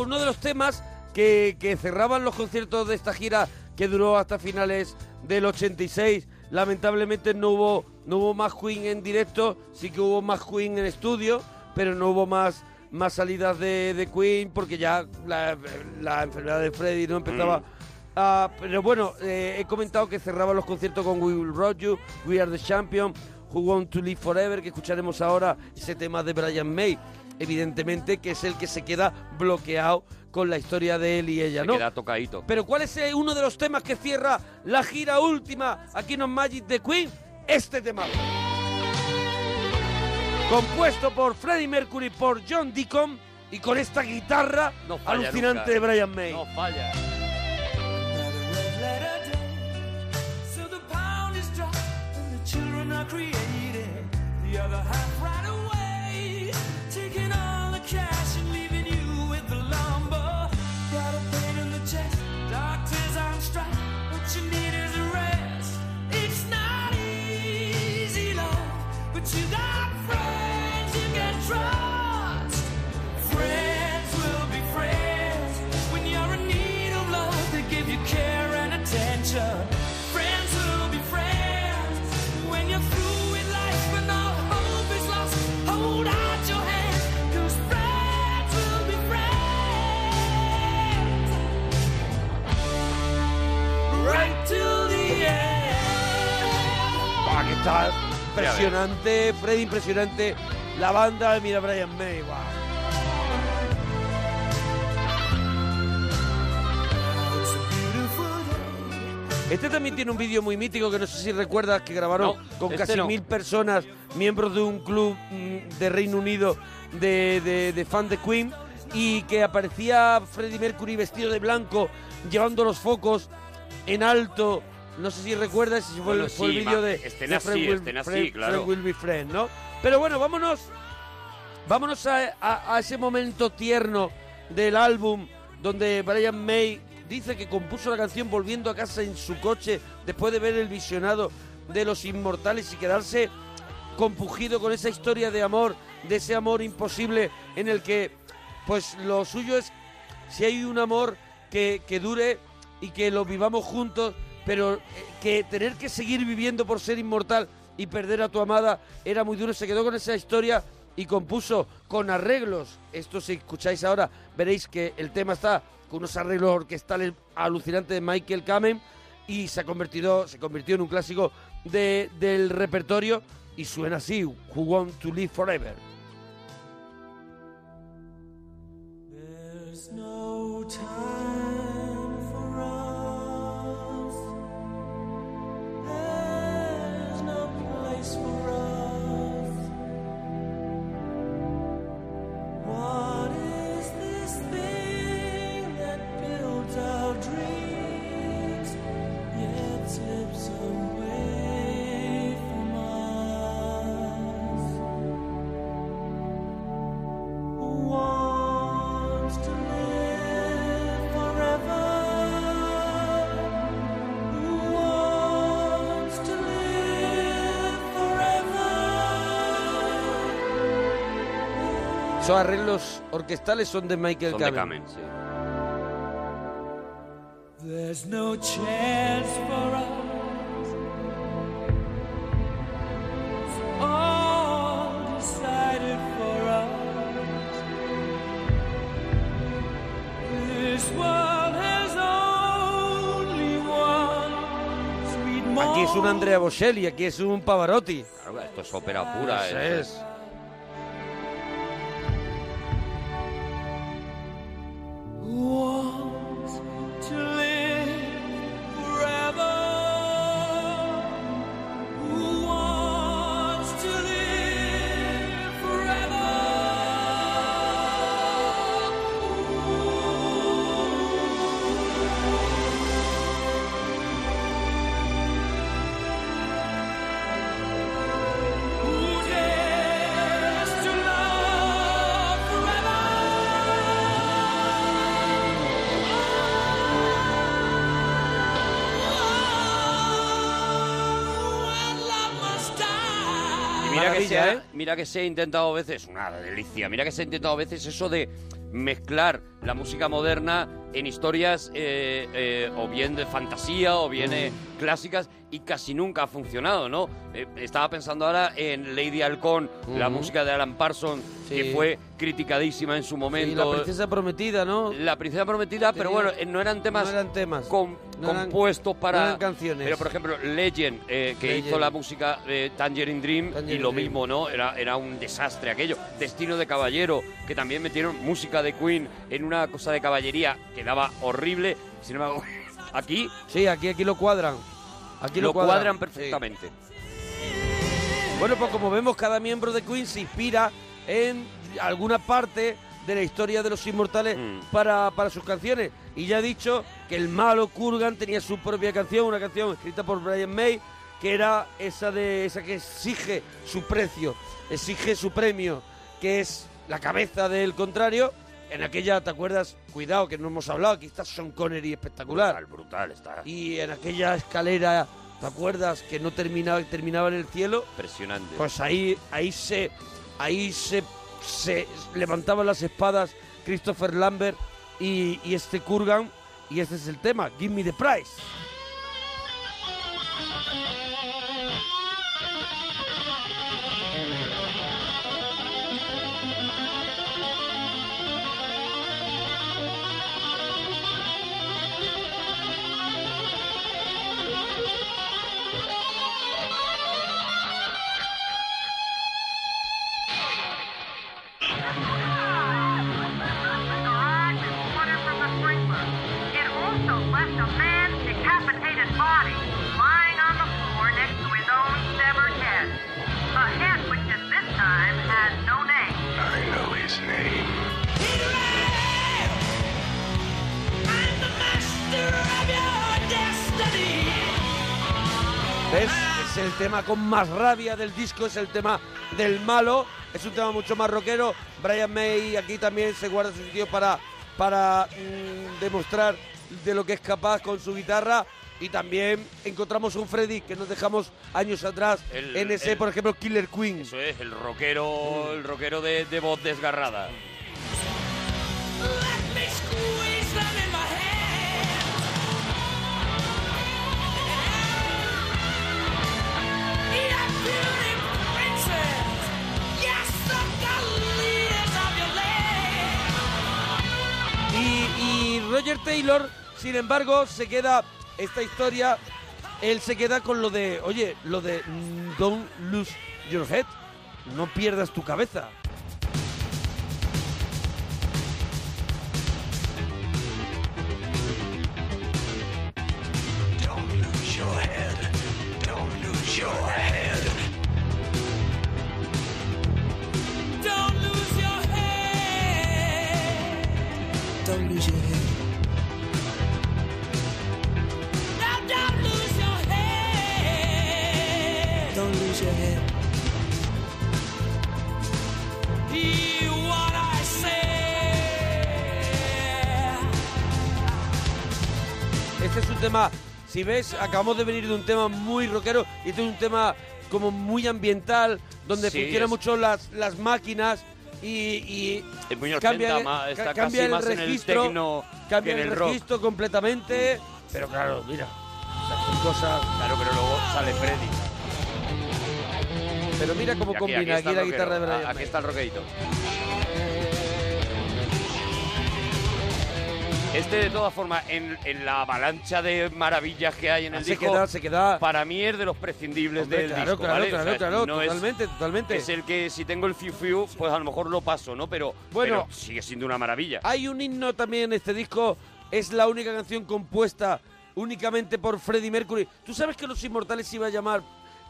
S1: Uno de los temas que, que cerraban los conciertos de esta gira que duró hasta finales del 86. Lamentablemente no hubo, no hubo más Queen en directo, sí que hubo más Queen en estudio, pero no hubo más, más salidas de, de Queen porque ya la, la enfermedad de Freddie no empezaba... a- pero bueno, eh, he comentado que cerraba los conciertos con We Will Rock You, We Are the Champion, Who Want to Live Forever, que escucharemos ahora, ese tema de Brian May, evidentemente que es el que se queda bloqueado con la historia de él y ella,
S2: Se
S1: ¿no?
S2: queda tocadito.
S1: Pero ¿cuál es eh, uno de los temas que cierra la gira última aquí en On Magic de Queen? Este tema. Compuesto por Freddie Mercury, por John Deacon y con esta guitarra
S2: No falla
S1: alucinante
S2: nunca.
S1: de Brian May.
S2: No falla.
S3: letter day. So the pound is dropped and the children are created. The other half
S1: impresionante, Freddy impresionante. La banda, mira Brian May,
S3: day.
S1: Este también tiene un vídeo muy mítico que no sé si recuerdas que grabaron
S2: No,
S1: con
S2: este
S1: casi
S2: no.
S1: mil personas, miembros de un club mm, de Reino Unido de, de, de fan de Queen y que aparecía Freddie Mercury vestido de blanco llevando los focos en alto. No sé si recuerdas si fue, el-
S2: Bueno,
S1: fue el
S2: sí,
S1: vídeo de,
S2: estén
S1: de
S2: así,
S1: Friend Will-
S2: estén así,
S1: Friend-
S2: claro.
S1: Friend Will Be Friend, ¿no? Pero bueno, vámonos Vámonos a, a- a ese momento tierno del álbum donde Brian May dice que compuso la canción volviendo a casa en su coche después de ver el visionado de los inmortales y quedarse compugido con esa historia de amor, de ese amor imposible en el que pues lo suyo es si hay un amor que, que dure y que lo vivamos juntos, pero eh, que tener que seguir viviendo por ser inmortal y perder a tu amada era muy duro. Se quedó con esa historia y compuso con arreglos. Esto si escucháis ahora, veréis que el tema está con unos arreglos orquestales alucinantes de Michael Kamen y se ha convertido, se convirtió en un clásico de- del repertorio y suena así, Who Want to Live Forever.
S3: There's no time
S1: Esos arreglos orquestales son de Michael
S2: Son de
S1: Kamen.
S2: Kamen, sí.
S3: There's no chance for us. It's all decided for us. This world has only one sweet
S1: Aquí es un. Andrea Bocelli, aquí es un Pavarotti.
S2: Claro, esto es ópera pura.
S1: Eso
S2: es-
S1: es. Maravilla, ¿eh?
S2: mira que se ha intentado a veces, una delicia, mira que se ha intentado a veces eso de, mezclar la música moderna en historias eh, eh, o bien de fantasía o bien eh, clásicas y casi nunca ha funcionado, ¿no? Eh, estaba pensando ahora en Lady Halcón, la
S1: Ujú.
S2: música de Alan Parsons, que
S1: Sí.
S2: fue criticadísima en su
S1: Y
S2: momento.
S1: la princesa prometida, ¿no?
S2: La princesa prometida, pero
S1: Tenía-
S2: bueno, eh, no eran temas
S1: no eran temas.
S2: com-
S1: No eran-
S2: compuestos para...
S1: no eran canciones.
S2: Pero, por ejemplo, Legend, eh, que
S1: Legend.
S2: hizo la música de Tangerine Dream, y
S1: Tangerine
S2: lo
S1: Dream.
S2: mismo, ¿no? Era, era un desastre aquello. Destino de Caballero, que también metieron música de Queen en una cosa de caballería que daba horrible. Sin embargo, aquí
S1: Sí, aquí, aquí lo cuadran. Aquí lo,
S2: lo cuadran, perfectamente.
S1: Bueno, pues como vemos, cada miembro de Queen se inspira en alguna parte de la historia de los inmortales
S2: Mm.
S1: para, para sus canciones. Y ya he dicho que el malo Kurgan tenía su propia canción, una canción escrita por Brian May, que era esa de esa que exige su precio, exige su premio, que es la cabeza del contrario. En aquella, ¿te acuerdas? Cuidado, que no hemos hablado, aquí está Sean Connery espectacular.
S2: Brutal, brutal, está
S1: Y en aquella escalera, ¿te acuerdas? Que no terminaba, terminaba en el cielo.
S2: impresionante.
S1: Pues ahí, ahí se, ahí se, se levantaban las espadas Christopher Lambert y, y este Kurgan y este es el tema, Give Me the Price. Tema con más rabia del disco, es el tema del malo, es un tema mucho más rockero. Brian May aquí también se guarda su sitio para, para mm, demostrar de lo que es capaz con su guitarra. Y también encontramos un Freddy que nos dejamos años atrás
S2: El-
S1: en ese,
S2: el-
S1: por ejemplo, Killer Queen.
S2: Eso es, el rockero, el rockero de, de voz desgarrada.
S1: Roger Taylor, sin embargo, se queda esta historia, él se queda con lo de, oye, lo de mm, don't lose your head, no pierdas tu cabeza. Si ves, acabamos de venir de un tema muy rockero y este es un tema como muy ambiental, donde
S2: Sí,
S1: funcionan
S2: es-
S1: mucho las, las máquinas y, y
S2: Es muy 80,
S1: cambia,
S2: ma- está
S1: ca-
S2: casi
S1: cambia el
S2: más en el
S1: registro,
S2: tecno
S1: cambia
S2: que en
S1: el,
S2: rock.
S1: registro completamente, pero claro, mira, son cosas,
S2: Claro, pero luego sale Freddy.
S1: pero mira cómo combina
S2: aquí
S1: la guitarra de. Brian
S2: Ah, Aquí
S1: May.
S2: está el rockerito. Este, de todas formas, en, en la avalancha de maravillas que hay en el
S1: Ah, se
S2: disco,
S1: queda, se queda.
S2: para mí es de los prescindibles
S1: Hombre,
S2: del
S1: claro,
S2: disco,
S1: claro,
S2: ¿vale? O
S1: claro,
S2: sea,
S1: claro,
S2: no es-
S1: totalmente, totalmente.
S2: Es el que si tengo el fiu fiu, pues a lo mejor lo paso, ¿no? Pero,
S1: Bueno.
S2: pero sigue siendo una maravilla.
S1: Hay un himno también en este disco, es la única canción compuesta únicamente por Freddie Mercury. ¿Tú sabes que Los Inmortales se iba a llamar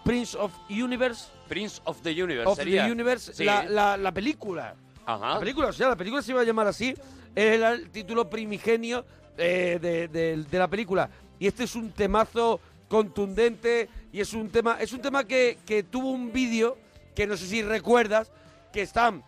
S1: Prince of Universe?
S2: Prince of the Universe
S1: Of
S2: sería.
S1: the Universe,
S2: Sí.
S1: la, la- la película.
S2: Ajá.
S1: La película, o sea, la película se iba a llamar así. Era el título primigenio eh, de, de- de la película. Y este es un temazo contundente y es un tema, es un tema que, que tuvo un vídeo que no sé si recuerdas, que están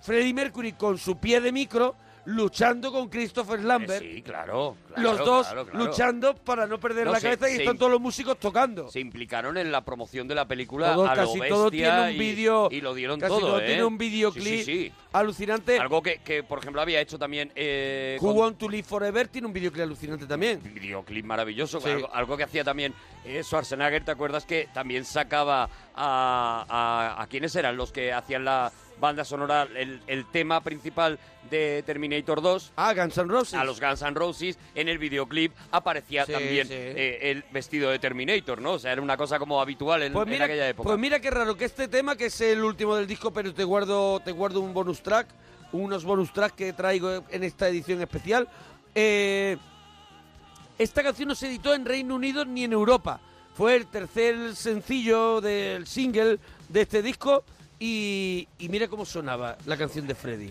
S1: Freddie Mercury con su pie de micro, luchando con Christopher Lambert.
S2: Sí, claro. claro,
S1: los dos
S2: claro, claro.
S1: luchando para no perder
S2: No,
S1: la
S2: se-
S1: cabeza y
S2: se
S1: están
S2: im-
S1: todos los músicos tocando.
S2: Se implicaron en la promoción de la película
S1: Todo,
S2: a lo
S1: casi
S2: bestia
S1: todo tiene un
S2: y-
S1: vídeo.
S2: y, lo dieron
S1: casi
S2: todo,
S1: todo
S2: ¿eh?
S1: tiene un videoclip
S2: sí, sí.
S1: alucinante.
S2: Algo que, que, por ejemplo, había hecho también... Eh,
S1: Who
S2: con-
S1: Want to Live Forever tiene un videoclip alucinante también.
S2: un videoclip maravilloso,
S1: Sí.
S2: algo, algo que hacía también eh, Schwarzenegger, ¿te acuerdas que también sacaba a, a, a quiénes eran los que hacían la banda sonora, el, el tema principal de Terminator 2?
S1: Ah, Guns N' Roses.
S2: A los Guns N' Roses en el videoclip aparecía
S1: Sí,
S2: también
S1: sí.
S2: eh, el vestido de Terminator, ¿no? O sea, era una cosa como habitual en,
S1: Pues
S2: en
S1: mira,
S2: aquella época.
S1: pues mira qué raro que este tema, que es el último del disco, pero te guardo, te guardo un bonus track, unos bonus tracks que traigo en esta edición especial. Eh, esta canción no se editó en Reino Unido ni en Europa. Fue el tercer sencillo del single de este disco y, y mira cómo sonaba la canción de Freddy.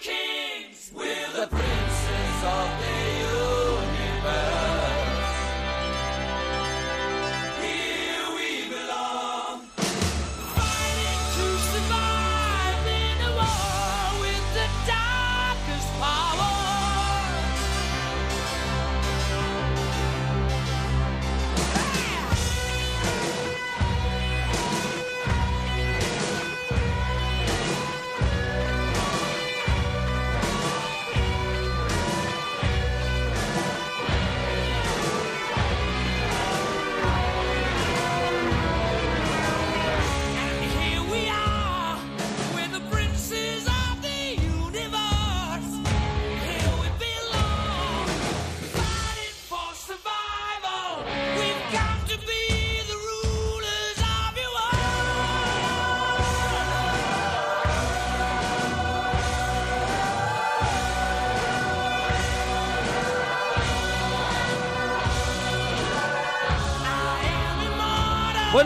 S3: Kings.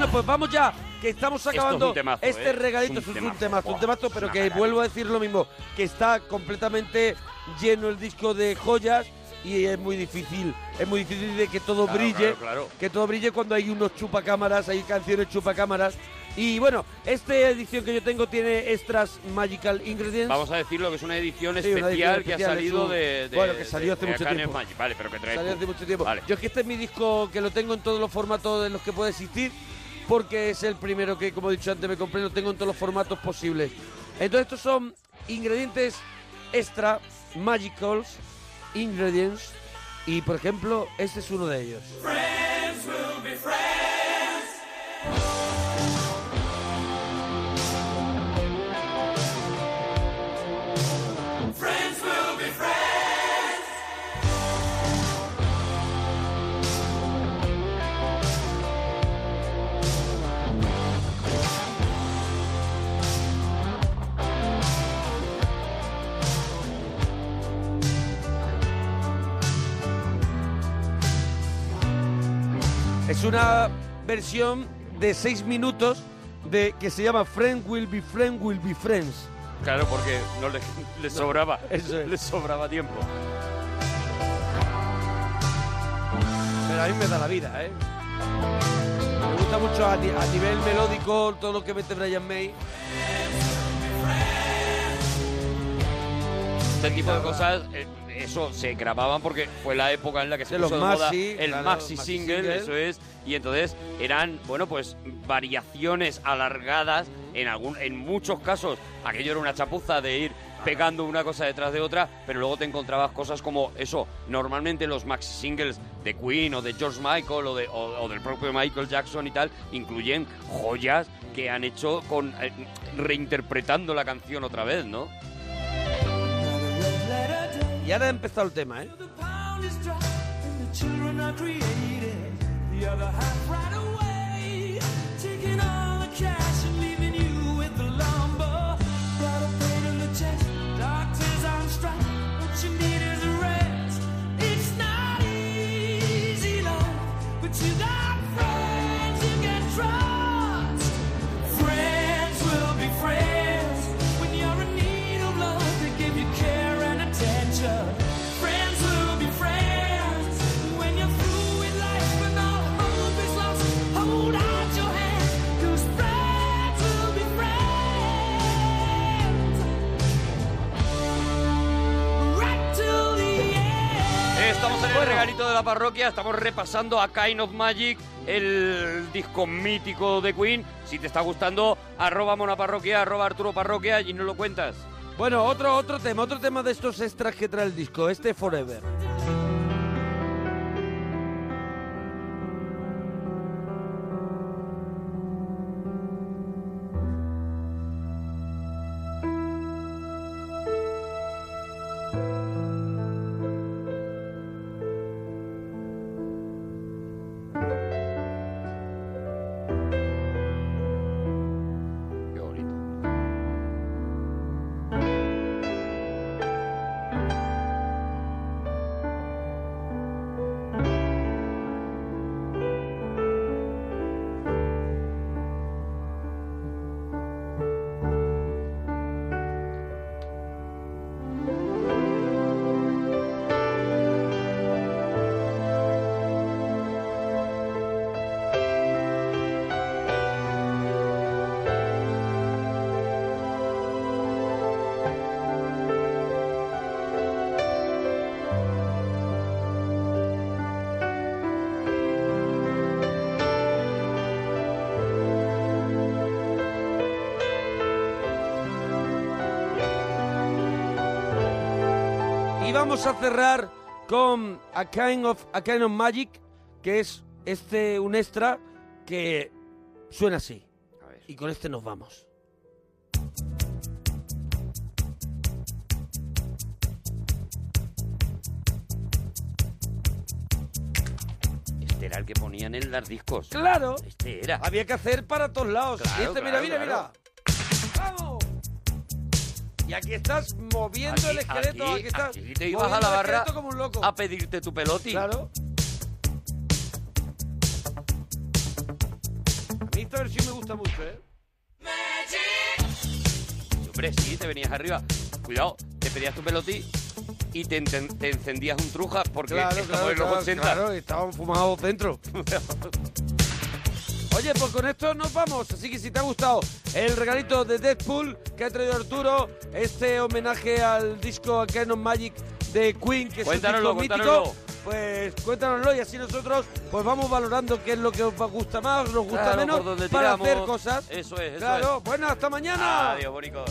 S1: Bueno, pues vamos ya, que estamos
S2: es
S1: acabando
S2: un temazo,
S1: este
S2: ¿eh?
S1: regalito.
S2: Es un
S1: es un
S2: temazo.
S1: un temazo,
S2: es
S1: pero que
S2: maravilla.
S1: vuelvo a decir lo mismo, que está completamente lleno el disco de joyas y es muy difícil, es muy difícil de que todo
S2: Claro,
S1: brille,
S2: claro, claro.
S1: que todo brille cuando hay unos chupacámaras, hay canciones chupacámaras. Y bueno, esta edición que yo tengo tiene extras Magical Ingredients.
S2: Vamos a decirlo que es una edición
S1: Sí, una
S2: especial que ha salido
S1: es un-
S2: de, de-
S1: bueno, que salió
S2: de-
S1: hace
S2: de
S1: mucho tiempo.
S2: Magic. Vale, pero que
S1: Salió hace mucho tiempo.
S2: Vale.
S1: Yo es que este es mi disco que lo tengo en todos los formatos en los que puede existir, porque es el primero que, como he dicho antes, me compré, lo tengo en todos los formatos posibles. Entonces estos son ingredientes extra, magicals, ingredients, y por ejemplo, este es uno de ellos. Es una versión de seis minutos de que se llama Friend Will Be Friend Will Be Friends.
S2: Claro, porque no le, le sobraba,
S1: eso es.
S2: le sobraba tiempo.
S1: Pero a mí me da la vida, ¿eh? Me gusta mucho a nivel melódico todo lo que mete Brian May.
S2: Este tipo de cosas, eh, eso se grababan porque fue la época en la que se
S1: De los
S2: puso de moda
S1: maxi,
S2: el
S1: claro,
S2: maxi
S1: maxi
S2: single,
S1: single.
S2: eso es, y entonces eran, bueno, pues variaciones alargadas, en algún, en muchos casos. Aquello era una chapuza de ir pegando una cosa detrás de otra, pero luego te encontrabas cosas como eso, normalmente los maxi singles de Queen o de George Michael o, de, o, o del propio Michael Jackson y tal, incluyen joyas que han hecho con eh, reinterpretando la canción otra vez, ¿no?
S1: Y ahora ha empezado el tema, ¿eh?
S2: Estamos en el regalito de la parroquia, estamos repasando a Kind of Magic, el disco mítico de Queen. Si te está gustando, arroba monaparroquia, arroba Arturo Parroquia y no lo cuentas.
S1: Bueno, otro, otro tema, otro tema de estos extras que trae el disco, este Forever.
S2: Vamos a cerrar con A Kind of, A Kind of Magic, que es este un extra que suena así.
S1: Y con este nos vamos.
S2: Este era el que ponían en los discos.
S1: ¡Claro!
S2: Este era.
S1: Había que hacer para todos lados.
S2: Claro,
S1: este, mira, mira,
S2: claro.
S1: mira. ¡Vamos! Y aquí estás moviendo el esqueleto. Aquí, estás
S2: aquí te ibas a la barra
S1: como un loco.
S2: a pedirte tu peloti.
S1: Claro. A mí esta versión me gusta mucho, ¿eh?
S2: Hombre, sí, te venías arriba. Cuidado, te pedías tu peloti y te, enten- te encendías un truja porque
S1: Claro,
S2: estamos
S1: claro,
S2: en los
S1: claro,
S2: 80.
S1: claro, estaban fumados dentro. Oye, pues con esto nos vamos. Así que si te ha gustado el regalito de Deadpool que ha traído Arturo, este homenaje al disco of Magic de Queen, que
S2: Cuéntanoslo,
S1: es un disco
S2: cuéntanoslo.
S1: mítico, pues cuéntanoslo y así nosotros pues vamos valorando qué es lo que os gusta más, nos gusta
S2: Claro,
S1: menos para
S2: tiramos.
S1: hacer cosas.
S2: Eso es, eso
S1: claro, bueno, hasta mañana.
S2: Adiós, bonicos.